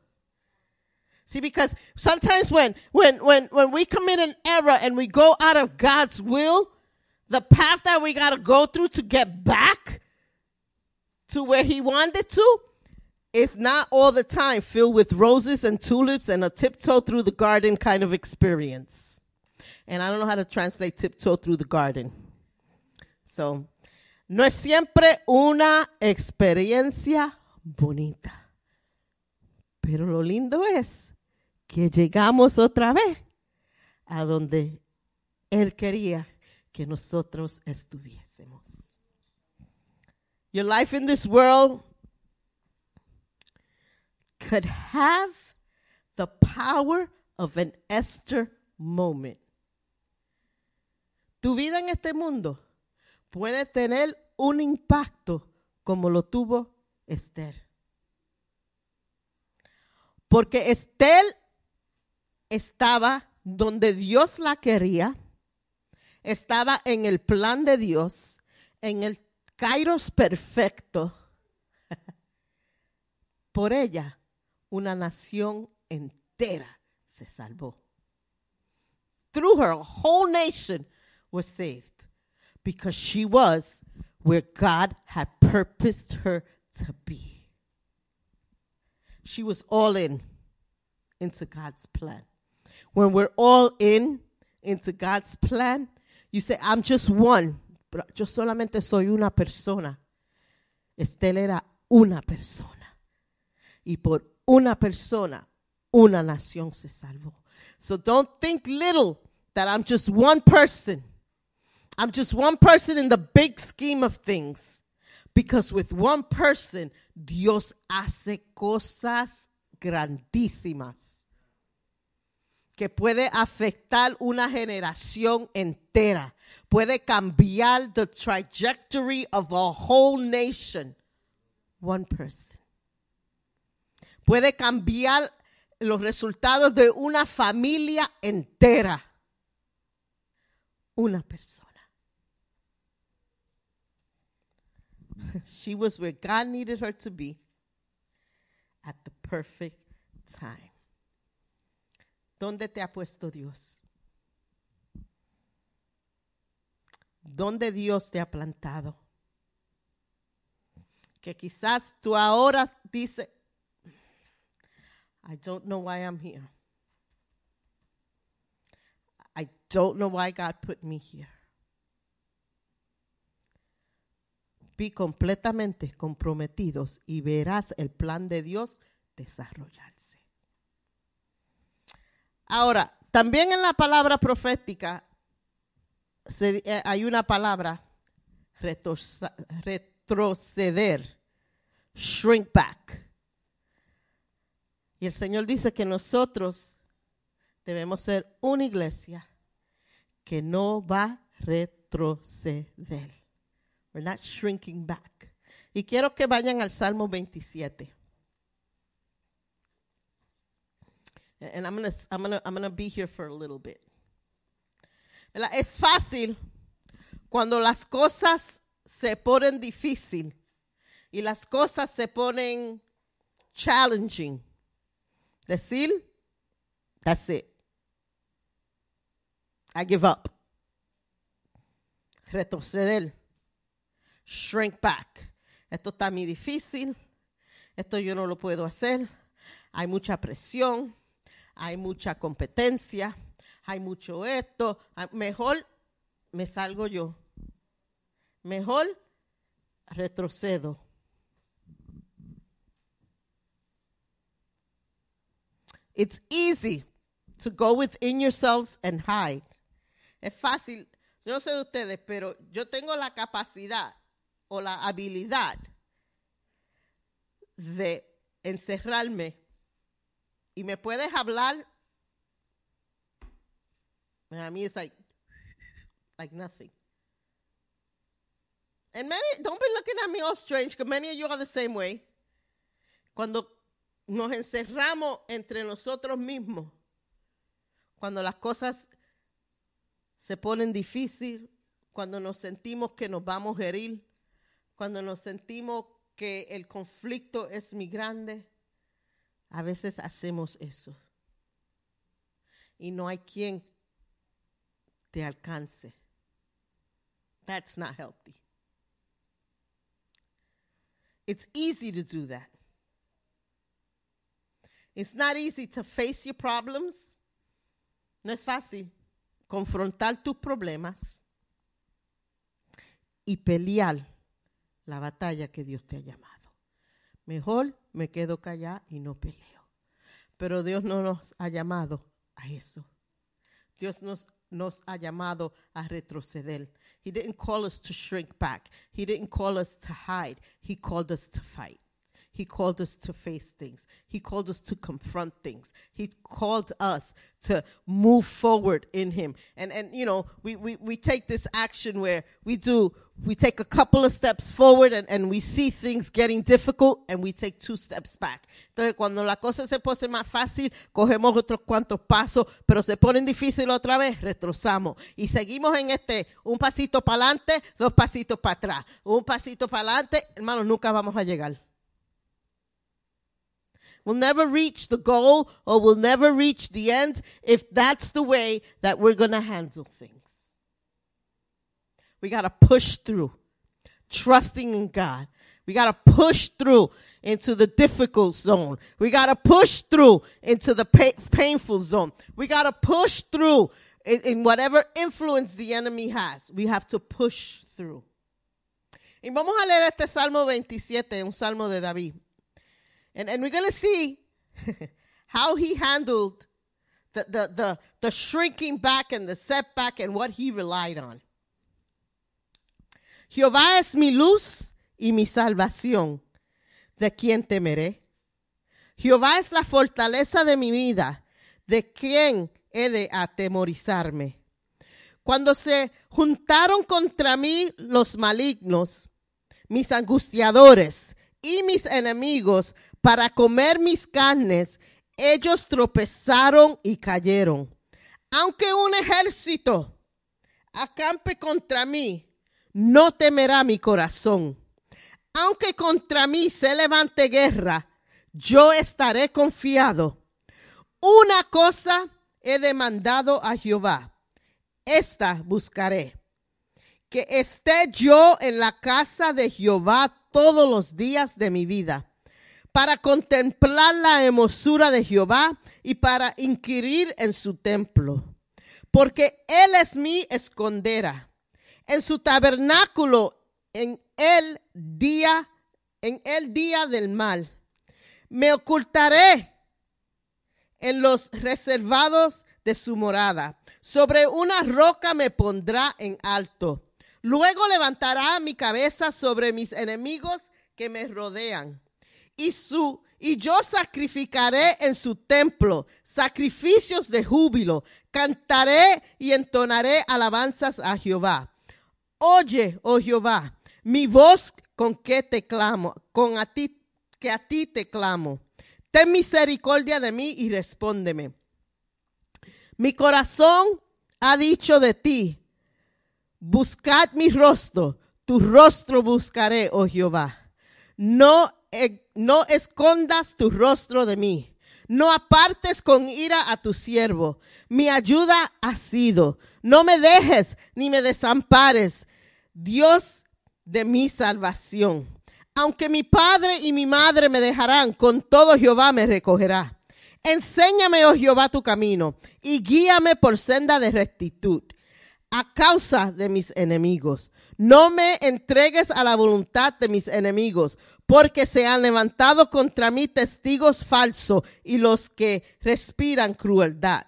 See, because sometimes when, when, when, when we commit an error and we go out of God's will, the path that we got to go through to get back to where He wanted to is not all the time filled with roses and tulips and a tiptoe through the garden kind of experience. And I don't know how to translate tiptoe through the garden. So, no es siempre una experiencia bonita. Pero lo lindo es que llegamos otra vez a donde Él quería que nosotros estuviésemos. Your life in this world could have the power of an Esther moment. Tu vida en este mundo puede tener un impacto como lo tuvo Esther. Porque Esther estaba donde Dios la quería, estaba en el plan de Dios, en el kairos perfecto. Por ella, una nación entera se salvó. Through her, a whole nation was saved because she was where God had purposed her to be. She was all in into God's plan. When we're all in into God's plan, you say, I'm just one, pero yo solamente soy una persona. Estel era una persona. Y por una persona, una nación se salvó. So don't think little that I'm just one person. I'm just one person in the big scheme of things. Because with one person, Dios hace cosas grandísimas que puede afectar una generación entera, puede cambiar the trajectory of a whole nation. One person. Puede cambiar los resultados de una familia entera. Una persona. She was where God needed her to be at the perfect time. ¿Dónde te ha puesto Dios? ¿Dónde Dios te ha plantado? Que quizás tú ahora dices, I don't know why I'm here. I don't know why God put me here. Be completamente comprometidos y verás el plan de Dios desarrollarse. Ahora, también en la palabra profética se- eh, hay una palabra retroceder, shrink back. Y el Señor dice que nosotros debemos ser una iglesia que no va a retroceder. We're not shrinking back. Y quiero que vayan al Salmo 27. And I'm gonna, I'm gonna, I'm gonna be here for a little bit. Es fácil cuando las cosas se ponen difícil y las cosas se ponen challenging. Decir, that's it. I give up. Retroceder. Shrink back. Esto está muy difícil. Esto yo no lo puedo hacer. Hay mucha presión. Hay mucha competencia. Hay mucho esto. Ah, Mejor me salgo yo. Mejor retrocedo. It's easy to go within yourselves and hide. Es fácil, yo no sé de ustedes, pero yo tengo la capacidad o la habilidad de encerrarme y me puedes hablar. And a mí it's like, like nothing. And many, don't be looking at me all strange, because many of you are the same way. Cuando nos encerramos entre nosotros mismos, cuando las cosas se ponen difíciles, cuando nos sentimos que nos vamos a herir, cuando nos sentimos que el conflicto es muy grande, a veces hacemos eso. Y no hay quien te alcance. That's not healthy. It's easy to do that. It's not easy to face your problems. No es fácil confrontar tus problemas y pelear la batalla que Dios te ha llamado. Mejor me quedo callada y no peleo. Pero Dios no nos ha llamado a eso. Dios nos, nos ha llamado a retroceder. He didn't call us to shrink back. He didn't call us to hide. He called us to fight. He called us to face things. He called us to confront things. He called us to move forward in Him. And, and you know, we, we, we take this action where we do, we take a couple of steps forward and, and we see things getting difficult and we take two steps back. Entonces, cuando la cosa se pone más fácil, cogemos otros cuantos pasos, pero se ponen difícil otra vez, retrozamos. Y seguimos en este, un pasito para adelante, dos pasitos para atrás. Un pasito para adelante, hermanos, nunca vamos a llegar. We'll never reach the goal or we'll never reach the end if that's the way that we're going to handle things. We got to push through, trusting in God. We got to push through into the difficult zone. We got to push through into the pa- painful zone. We got to push through in, in whatever influence the enemy has. We have to push through. Y vamos a leer este Salmo 27, un salmo de David. And, we're going to see how he handled the, the shrinking back and the setback and what he relied on. Jehová es mi luz y mi salvación. ¿De quién temeré? Jehová es la fortaleza de mi vida. ¿De quién he de atemorizarme? Cuando se juntaron contra mí los malignos, mis angustiadores y mis enemigos para comer mis carnes, ellos tropezaron y cayeron. Aunque un ejército acampe contra mí, no temerá mi corazón. Aunque contra mí se levante guerra, yo estaré confiado. Una cosa he demandado a Jehová, esta buscaré, que esté yo en la casa de Jehová todos los días de mi vida, para contemplar la hermosura de Jehová y para inquirir en su templo. Porque Él es mi escondera. En su tabernáculo, en el día, en el día del mal. Me ocultaré en los reservados de su morada. Sobre una roca me pondrá en alto. Luego levantará mi cabeza sobre mis enemigos que me rodean. Y su y yo sacrificaré en su templo sacrificios de júbilo. Cantaré y entonaré alabanzas a Jehová. Oye, oh Jehová, mi voz con que te clamo, con a ti que a ti te clamo. Ten misericordia de mí y respóndeme. Mi corazón ha dicho de ti, buscad mi rostro, tu rostro buscaré, oh Jehová. No, eh, no escondas tu rostro de mí. No apartes con ira a tu siervo. Mi ayuda ha sido. No me dejes ni me desampares, Dios de mi salvación. Aunque mi padre y mi madre me dejarán, con todo Jehová me recogerá. Enséñame, oh Jehová, tu camino y guíame por senda de rectitud a causa de mis enemigos. No me entregues a la voluntad de mis enemigos, porque se han levantado contra mí testigos falsos y los que respiran crueldad.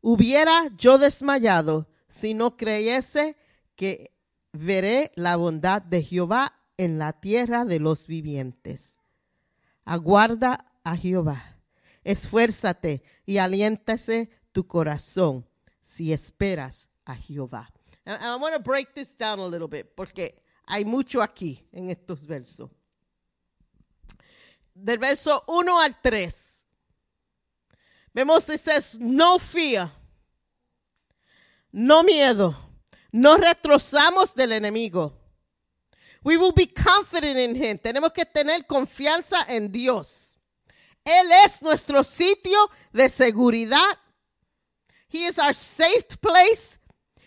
Hubiera yo desmayado si no creyese que veré la bondad de Jehová en la tierra de los vivientes. Aguarda a Jehová. Esfuérzate y aliéntase tu corazón si esperas a Jehová. I want to break this down a little bit porque hay mucho aquí en estos versos. Del verso 1 al 3. Vemos it says no fear. No miedo. No retrosamos del enemigo. We will be confident in him. Tenemos que tener confianza en Dios. Él es nuestro sitio de seguridad. He is our safe place.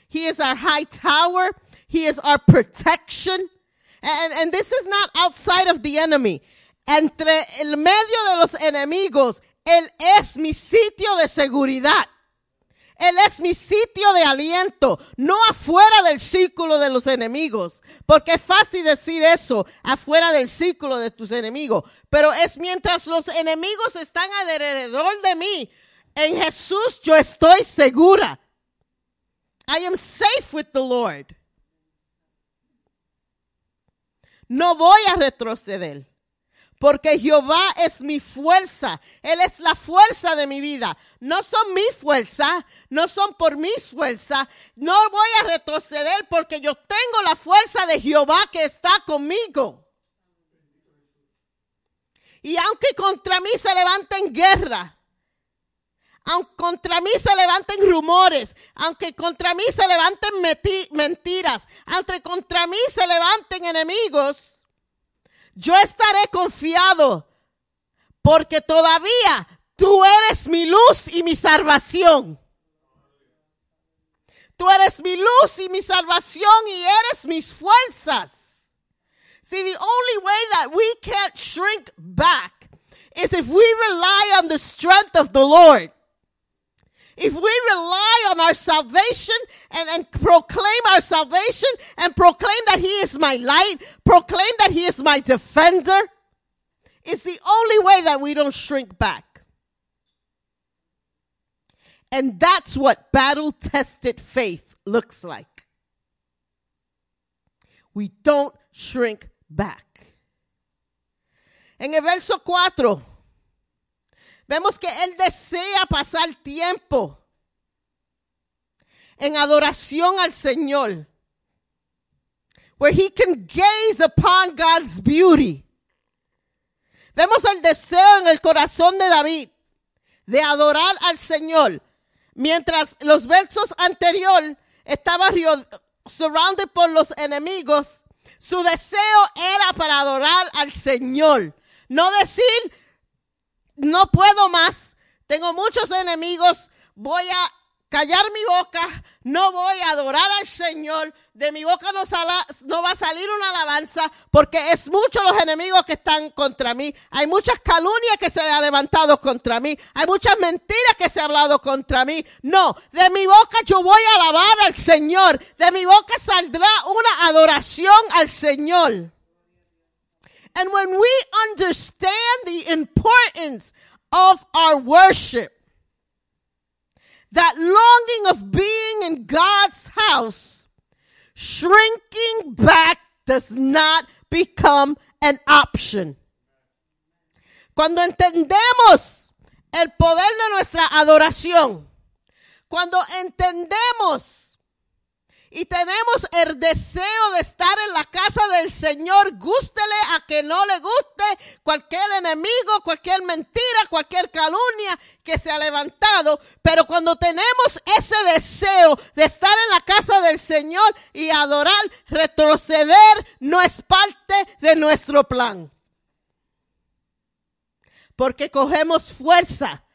He is our high tower. He is our protection. And, this is not outside of the enemy. Entre el medio de los enemigos, Él es mi sitio de seguridad. Él es mi sitio de aliento, no afuera del círculo de los enemigos, porque es fácil decir eso, afuera del círculo de tus enemigos, pero es mientras los enemigos están alrededor de mí, en Jesús yo estoy segura. I am safe with the Lord. No voy a retroceder. Porque Jehová es mi fuerza. Él es la fuerza de mi vida. No son mi fuerza, no son por mis fuerzas. No voy a retroceder porque yo tengo la fuerza de Jehová que está conmigo. Y aunque contra mí se levanten guerra, aunque contra mí se levanten rumores, aunque contra mí se levanten mentiras, aunque contra mí se levanten enemigos, yo estaré confiado porque todavía tú eres mi luz y mi salvación. Tú eres mi luz y mi salvación y eres mis fuerzas. See, the only way that we can't shrink back is if we rely on the strength of the Lord. If we rely on our salvation and, and proclaim our salvation and proclaim that He is my light, proclaim that He is my defender, it's the only way that we don't shrink back. And that's what battle tested faith looks like. We don't shrink back. En el verso 4, vemos que Él desea pasar tiempo en adoración al Señor, where He can gaze upon God's beauty. Vemos el deseo en el corazón de David de adorar al Señor, mientras los versos anteriores estaban rio- surrounded por los enemigos. Su deseo era para adorar al Señor, no decir no puedo más, tengo muchos enemigos, voy a callar mi boca, no voy a adorar al Señor, de mi boca no, sala- no va a salir una alabanza, porque es mucho los enemigos que están contra mí, hay muchas calumnias que se han levantado contra mí, hay muchas mentiras que se han hablado contra mí, no, de mi boca yo voy a alabar al Señor, de mi boca saldrá una adoración al Señor. And when we understand the importance of our worship, that longing of being in God's house, shrinking back does not become an option. Cuando entendemos el poder de nuestra adoración, cuando entendemos y tenemos el deseo de estar en la casa del Señor, gústele a que no le guste cualquier enemigo, cualquier mentira, cualquier calumnia que se ha levantado, pero cuando tenemos ese deseo de estar en la casa del Señor y adorar, retroceder no es parte de nuestro plan. Porque cogemos fuerza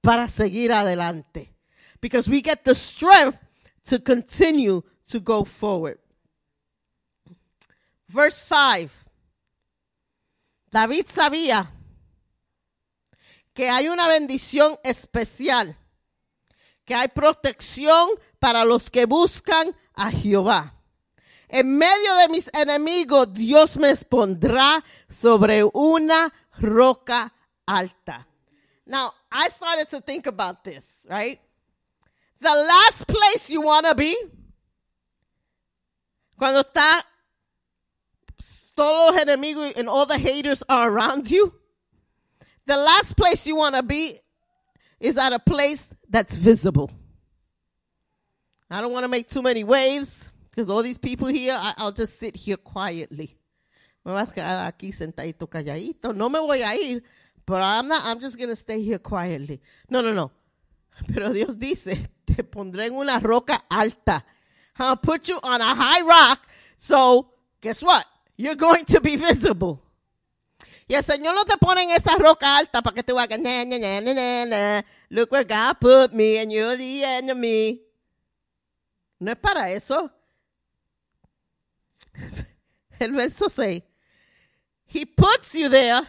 para seguir adelante. Because we get the strength to continue to go forward. Verse 5. David sabía que hay una bendición especial, que hay protección para los que buscan a Jehová. En medio de mis enemigos, Dios me pondrá sobre una roca alta. Now, I started to think about this, right? The last place you want to be, cuando está todos los enemigos and all the haters are around you, the last place you want to be is at a place that's visible. I don't want to make too many waves because all these people here, I, I'll just sit here quietly. Me voy a quedar aquí sentadito calladito. No me voy a ir, but I'm not, I'm just going to stay here quietly. No, no, no. Pero Dios dice, te pondré en una roca alta. I'll put you on a high rock. So, guess what? You're going to be visible. Y el Señor no te pone en esa roca alta para que te hagas, na, na, na, na, na. look where God put me and you're the enemy. No es para eso. El verso 6. He puts you there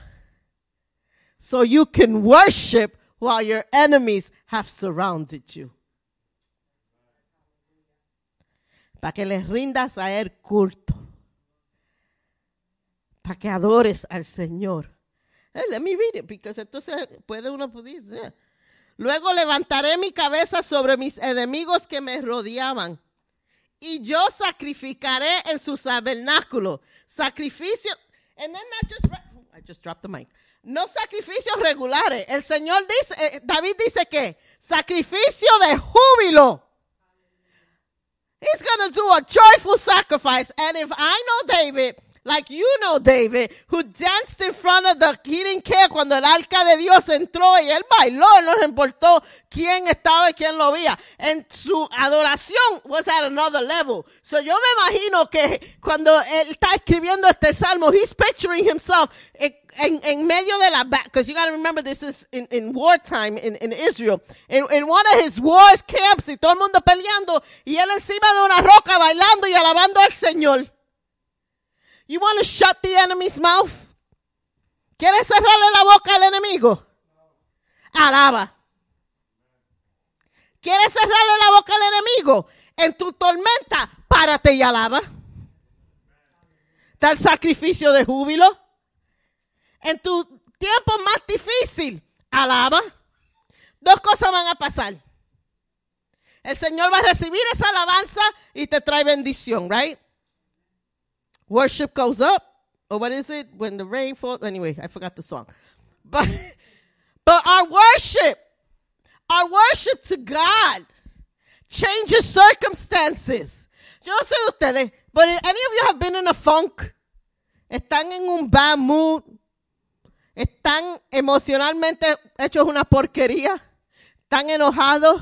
so you can worship while your enemies have surrounded you. Para que les rindas a él culto. Para que adores al Señor. Eh, let me read it, because entonces puede uno decir. Luego levantaré mi cabeza sobre mis enemigos que me rodeaban. Y yo sacrificaré en su tabernáculo. Sacrificio. And then not just. re- I just dropped the mic. No sacrificios regulares. El Señor dice, eh, David dice que sacrificio de júbilo. He's going to do a joyful sacrifice. And if I know David, like you know David, who danced in front of the, he didn't care cuando el arca de Dios entró y él bailó, no le importó quién estaba y quién lo veía. En su adoración was at another level. So yo me imagino que cuando él está escribiendo este salmo, he's picturing himself en, en, medio de la because you got to remember this is in, in wartime in, in Israel. In, in one of his wars camps y todo el mundo peleando y él encima de una roca bailando y alabando al Señor. You want to shut the enemy's mouth? ¿Quieres cerrarle la boca al enemigo? Alaba. ¿Quieres cerrarle la boca al enemigo? En tu tormenta, párate y alaba. Da el sacrificio de júbilo. En tu tiempo más difícil, alaba. Dos cosas van a pasar. El Señor va a recibir esa alabanza y te trae bendición, right? Worship goes up. Or what is it? When the rain falls. Anyway, I forgot the song. But, but our worship, our worship to God changes circumstances. Yo no sé de ustedes, but any of you have been in a funk? Están en un bad mood. Están emocionalmente hechos una porquería. Están enojados.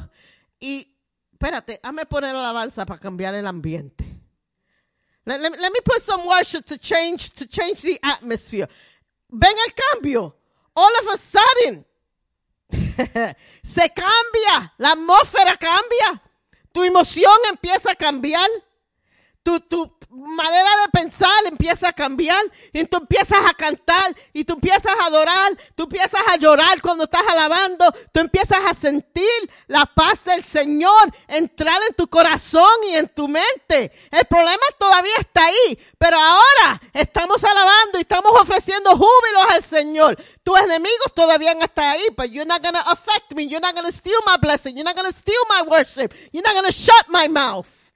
Y, espérate, hazme poner alabanza para cambiar el ambiente. Let, let, let me put some worship to change to change the atmosphere. Ven el cambio. All of a sudden, se cambia, la atmósfera cambia, tu emoción empieza a cambiar, tu, manera de pensar empieza a cambiar, y tú empiezas a cantar, y tú empiezas a adorar, tú empiezas a llorar cuando estás alabando, tú empiezas a sentir la paz del Señor entrar en tu corazón y en tu mente. El problema todavía está ahí, pero ahora estamos alabando y estamos ofreciendo júbilos al Señor. Tus enemigos todavía están ahí, but you're not to affect me, you're not to steal my blessing, you're not to steal my worship, you're not to shut my mouth.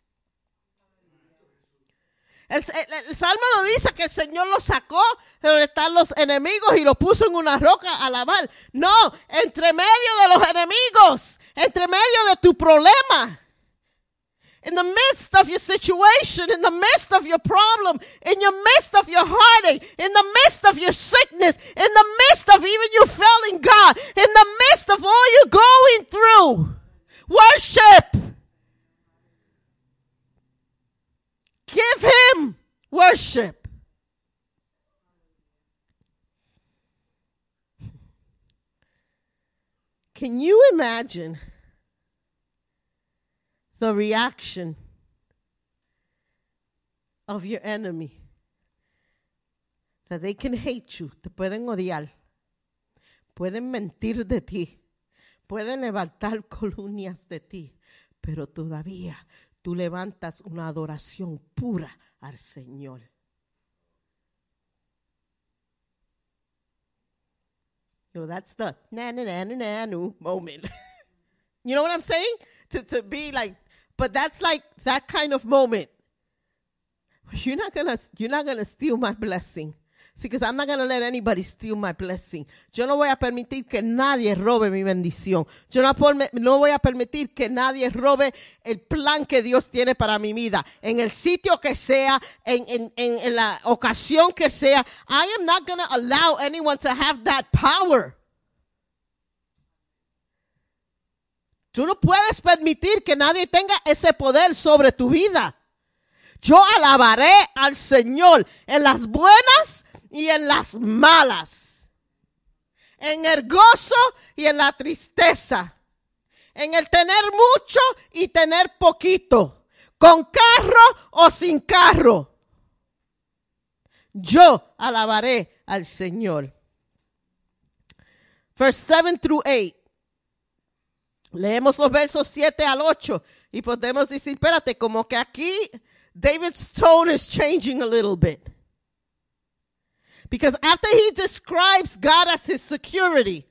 El, el- el Salmo lo dice que el Señor lo sacó de donde están los enemigos y lo puso en una roca a alabar. No, entre medio de los enemigos, entre medio de tu problema. In the midst of your situation, in the midst of your problem, in your midst of your heartache, in the midst of your sickness, in the midst of even you failing God, in the midst of all you're going through, worship. Give him worship. Can you imagine the reaction of your enemy? That they can hate you, te pueden odiar, pueden mentir de ti, pueden levantar columnas de ti, pero todavía tú levantas una adoración pura al Señor. You know, that's the na na na na na moment. you know what I'm saying? To to be like, but that's like that kind of moment. You're not gonna, you're not gonna steal my blessing. Because I'm not gonna let anybody steal my blessing. Yo no voy a permitir que nadie robe mi bendición. Yo no, voy a permitir que nadie robe el plan que Dios tiene para mi vida. En el sitio que sea, en, en, en, en la ocasión que sea. I am not gonna allow anyone to have that power. Tú no puedes permitir que nadie tenga ese poder sobre tu vida. Yo alabaré al Señor en las buenas y en las malas. En el gozo y en la tristeza. En el tener mucho y tener poquito. Con carro o sin carro. Yo alabaré al Señor. Verse 7 through 8. Leemos los versos 7 al 8 y podemos decir, espérate, como que aquí David's tone is changing a little bit. Because after he describes God as his security,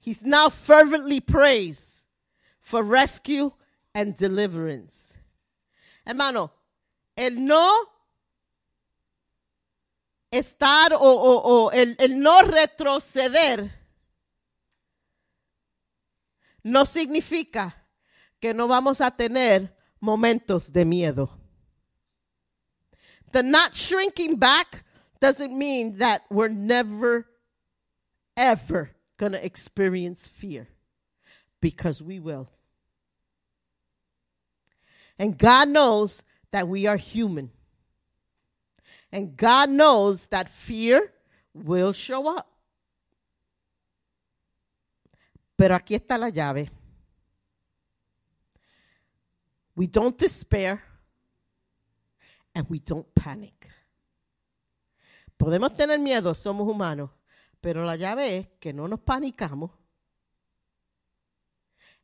he's now fervently praised for rescue and deliverance. Hermano, el no estar o, o- o el, el no retroceder no significa que no vamos a tener momentos de miedo. The not shrinking back doesn't mean that we're never, ever going to experience fear because we will. And God knows that we are human. And God knows that fear will show up. Pero aquí está la llave. We don't despair and we don't panic. Podemos tener miedo, somos humanos, pero la llave es que no nos panicamos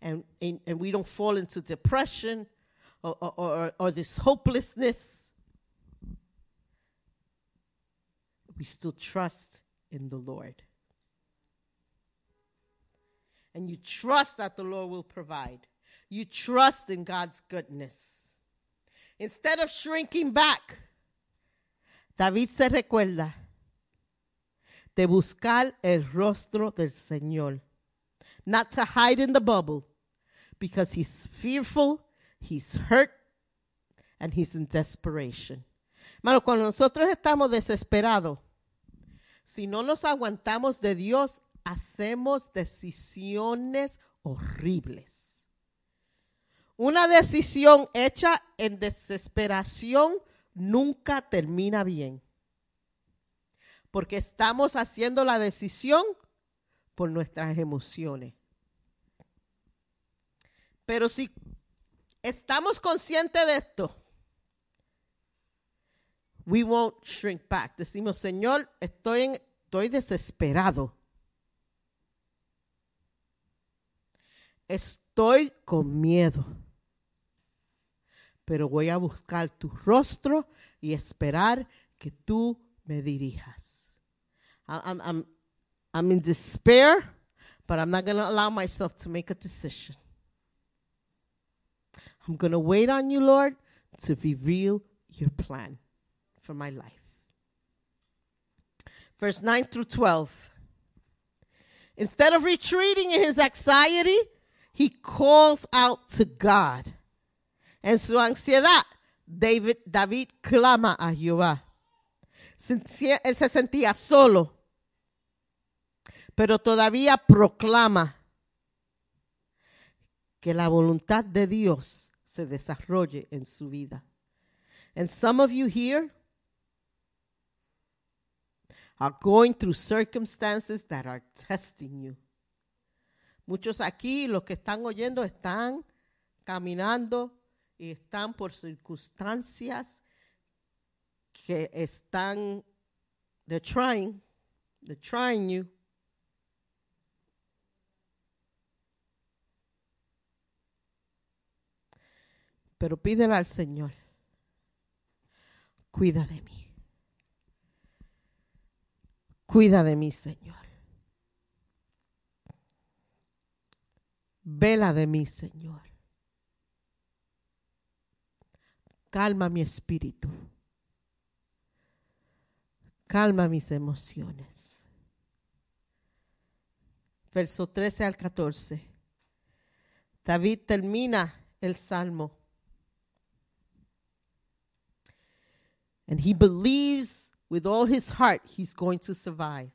and, and, and we don't fall into depression or, or, or, or this hopelessness. We still trust in the Lord. And you trust that the Lord will provide. You trust in God's goodness. Instead of shrinking back, David se recuerda de buscar el rostro del Señor. Not to hide in the bubble because he's fearful, he's hurt, and he's in desperation. Hermano, cuando nosotros estamos desesperados, si no nos aguantamos de Dios, hacemos decisiones horribles. Una decisión hecha en desesperación nunca termina bien. Porque estamos haciendo la decisión por nuestras emociones. Pero si estamos conscientes de esto, we won't shrink back. Decimos, Señor, estoy, en- estoy desesperado. Estoy con miedo. Pero voy a buscar tu rostro y esperar que tú me dirijas. I'm, I'm, I'm in despair, but I'm not going to allow myself to make a decision. I'm going to wait on you, Lord, to reveal your plan for my life. Verse 9 through 12. Instead of retreating in his anxiety, he calls out to God. En su ansiedad, David, David clama a Jehová. Él se sentía solo, pero todavía proclama que la voluntad de Dios se desarrolle en su vida. And some of you here are going through circumstances that are testing you. Muchos aquí, los que están oyendo, están caminando están por circunstancias que están, they're trying, they're trying you. Pero pídele al Señor, cuida de mí. Cuida de mí, Señor. Vela de mí, Señor. Calma mi espíritu. Calma mis emociones. Verso 13 al 14. David termina el salmo. And he believes with all his heart he's going to survive.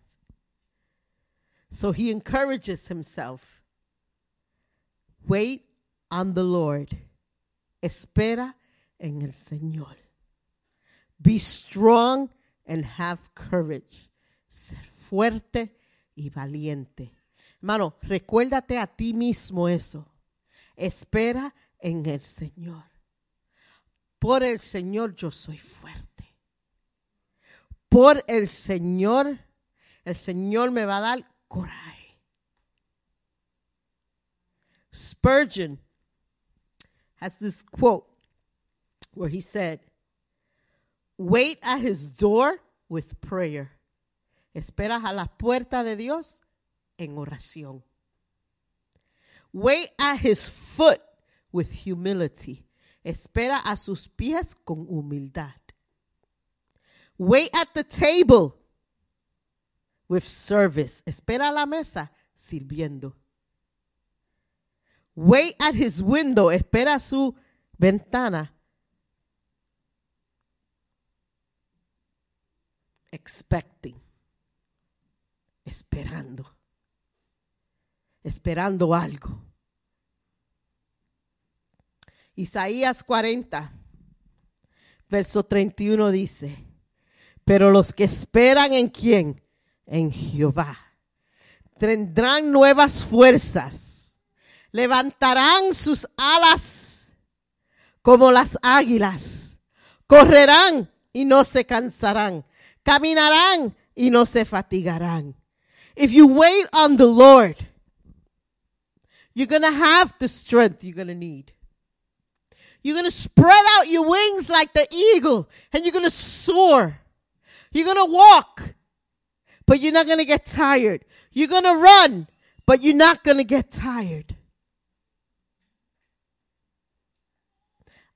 So he encourages himself. Wait on the Lord. Espera en el Señor. Be strong and have courage. Ser fuerte y valiente. Hermano, recuérdate a ti mismo eso. Espera en el Señor. Por el Señor yo soy fuerte. Por el Señor, el Señor me va a dar coraje. Spurgeon has this quote where he said, Wait at his door with prayer. Esperas a la puerta de Dios en oración. Wait at his foot with humility. Espera a sus pies con humildad. Wait at the table with service. Espera a la mesa sirviendo. Wait at his window. Espera su ventana. Expecting. Esperando. Esperando algo. Isaías 40, verso 31 dice, pero los que esperan en quién? En Jehová. Tendrán nuevas fuerzas. Levantarán sus alas como las águilas. Correrán y no se cansarán. Caminarán y no se fatigarán. If you wait on the Lord, you're going to have the strength you're going to need. You're going to spread out your wings like the eagle and you're going to soar. You're going to walk, but you're not going to get tired. You're going to run, but you're not going to get tired.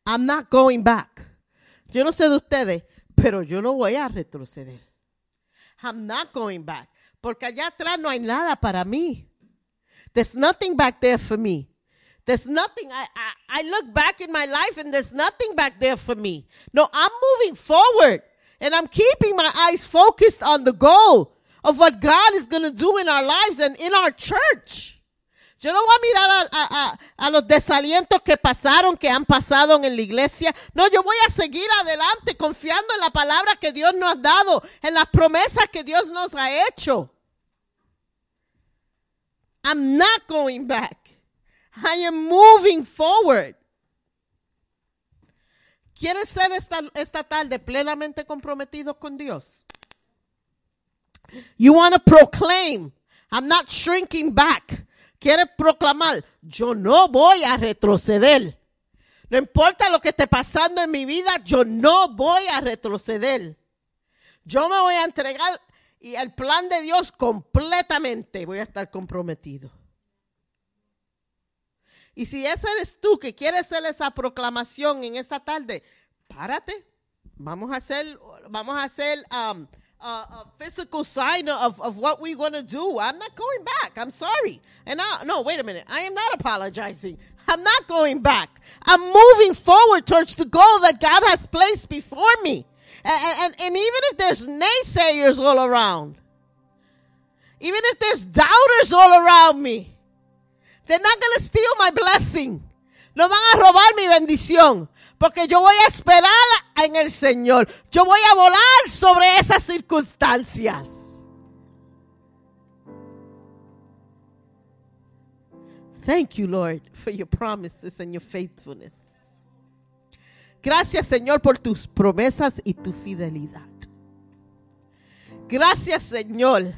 I'm not going back. Yo no sé de ustedes, pero yo no voy a retroceder. I'm not going back. Porque allá atrás no hay nada para mí. There's nothing back there for me. There's nothing. I, I, I look back in my life and there's nothing back there for me. No, I'm moving forward and I'm keeping my eyes focused on the goal of what God is going to do in our lives and in our church. Yo no voy a mirar a, a, a, los desalientos que pasaron, que han pasado en la iglesia. No, yo voy a seguir adelante confiando en la palabra que Dios nos ha dado, en las promesas que Dios nos ha hecho. I'm not going back. I am moving forward. ¿Quieres ser esta, esta tarde plenamente comprometido con Dios? You want to proclaim, I'm not shrinking back. Quieres proclamar, yo no voy a retroceder. No importa lo que esté pasando en mi vida, yo no voy a retroceder. Yo me voy a entregar y el plan de Dios completamente voy a estar comprometido. Y si ese eres tú que quieres hacer esa proclamación en esta tarde, párate. Vamos a hacer, vamos a hacer um, a, a physical sign of, of what we're going to do. I'm not going back. I'm sorry. And I, no, wait a minute. I am not apologizing. I'm not going back. I'm moving forward towards the goal that God has placed before me. And, and, and even if there's naysayers all around, even if there's doubters all around me, they're not going to steal my blessing. No van a robar mi bendición. Porque yo voy a esperar en el Señor. Yo voy a volar sobre esas circunstancias. Thank you, Lord, for your promises and your faithfulness. Gracias, Señor, por tus promesas y tu fidelidad. Gracias, Señor,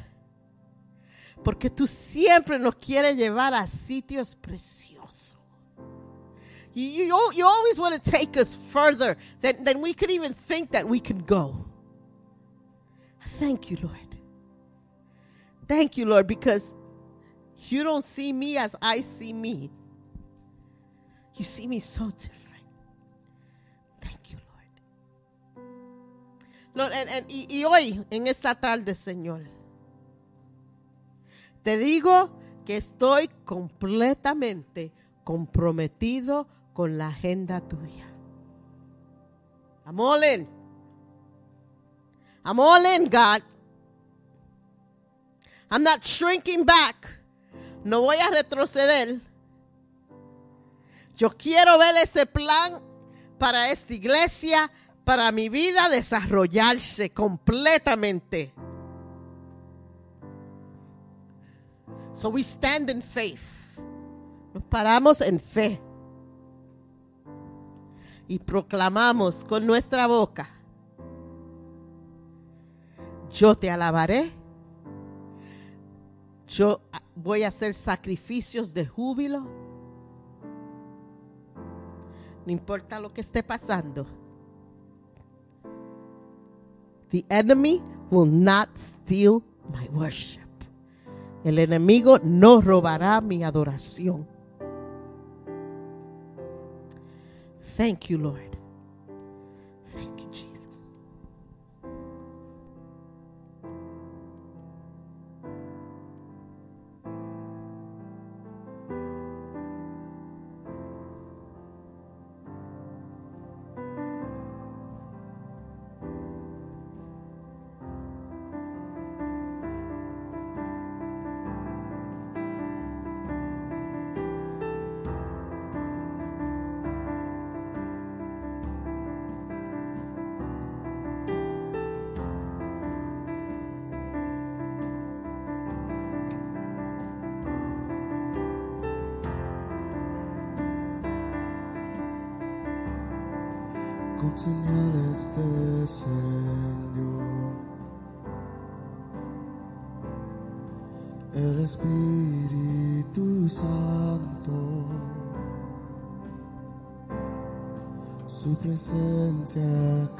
porque tú siempre nos quieres llevar a sitios preciosos. You, you, you always want to take us further than, than we could even think that we could go. Thank you, Lord. Thank you, Lord, because you don't see me as I see me. You see me so different. Thank you, Lord, Lord, and- and- y, y hoy, en esta tarde, Señor, te digo que estoy completamente comprometido con la agenda tuya. I'm all in. I'm all in, God. I'm not shrinking back. No voy a retroceder. Yo quiero ver ese plan para esta iglesia, para mi vida desarrollarse completamente. So we stand in faith. Nos paramos en fe. Y proclamamos con nuestra boca. Yo te alabaré. Yo voy a hacer sacrificios de júbilo. No importa lo que esté pasando. The enemy will not steal my worship. El enemigo no robará mi adoración. Thank you, Lord. El Espíritu Santo, su presencia.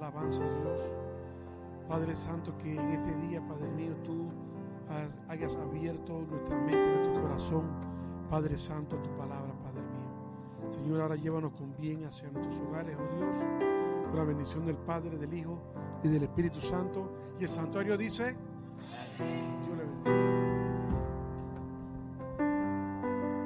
Alabanzas, Dios. Padre Santo, que en este día, Padre mío, tú ha- hayas abierto nuestra mente, nuestro corazón, Padre Santo, a tu palabra, Padre mío. Señor, ahora llévanos con bien hacia nuestros hogares, oh Dios, con la bendición del Padre, del Hijo y del Espíritu Santo. Y el santuario dice, Dios le bendiga.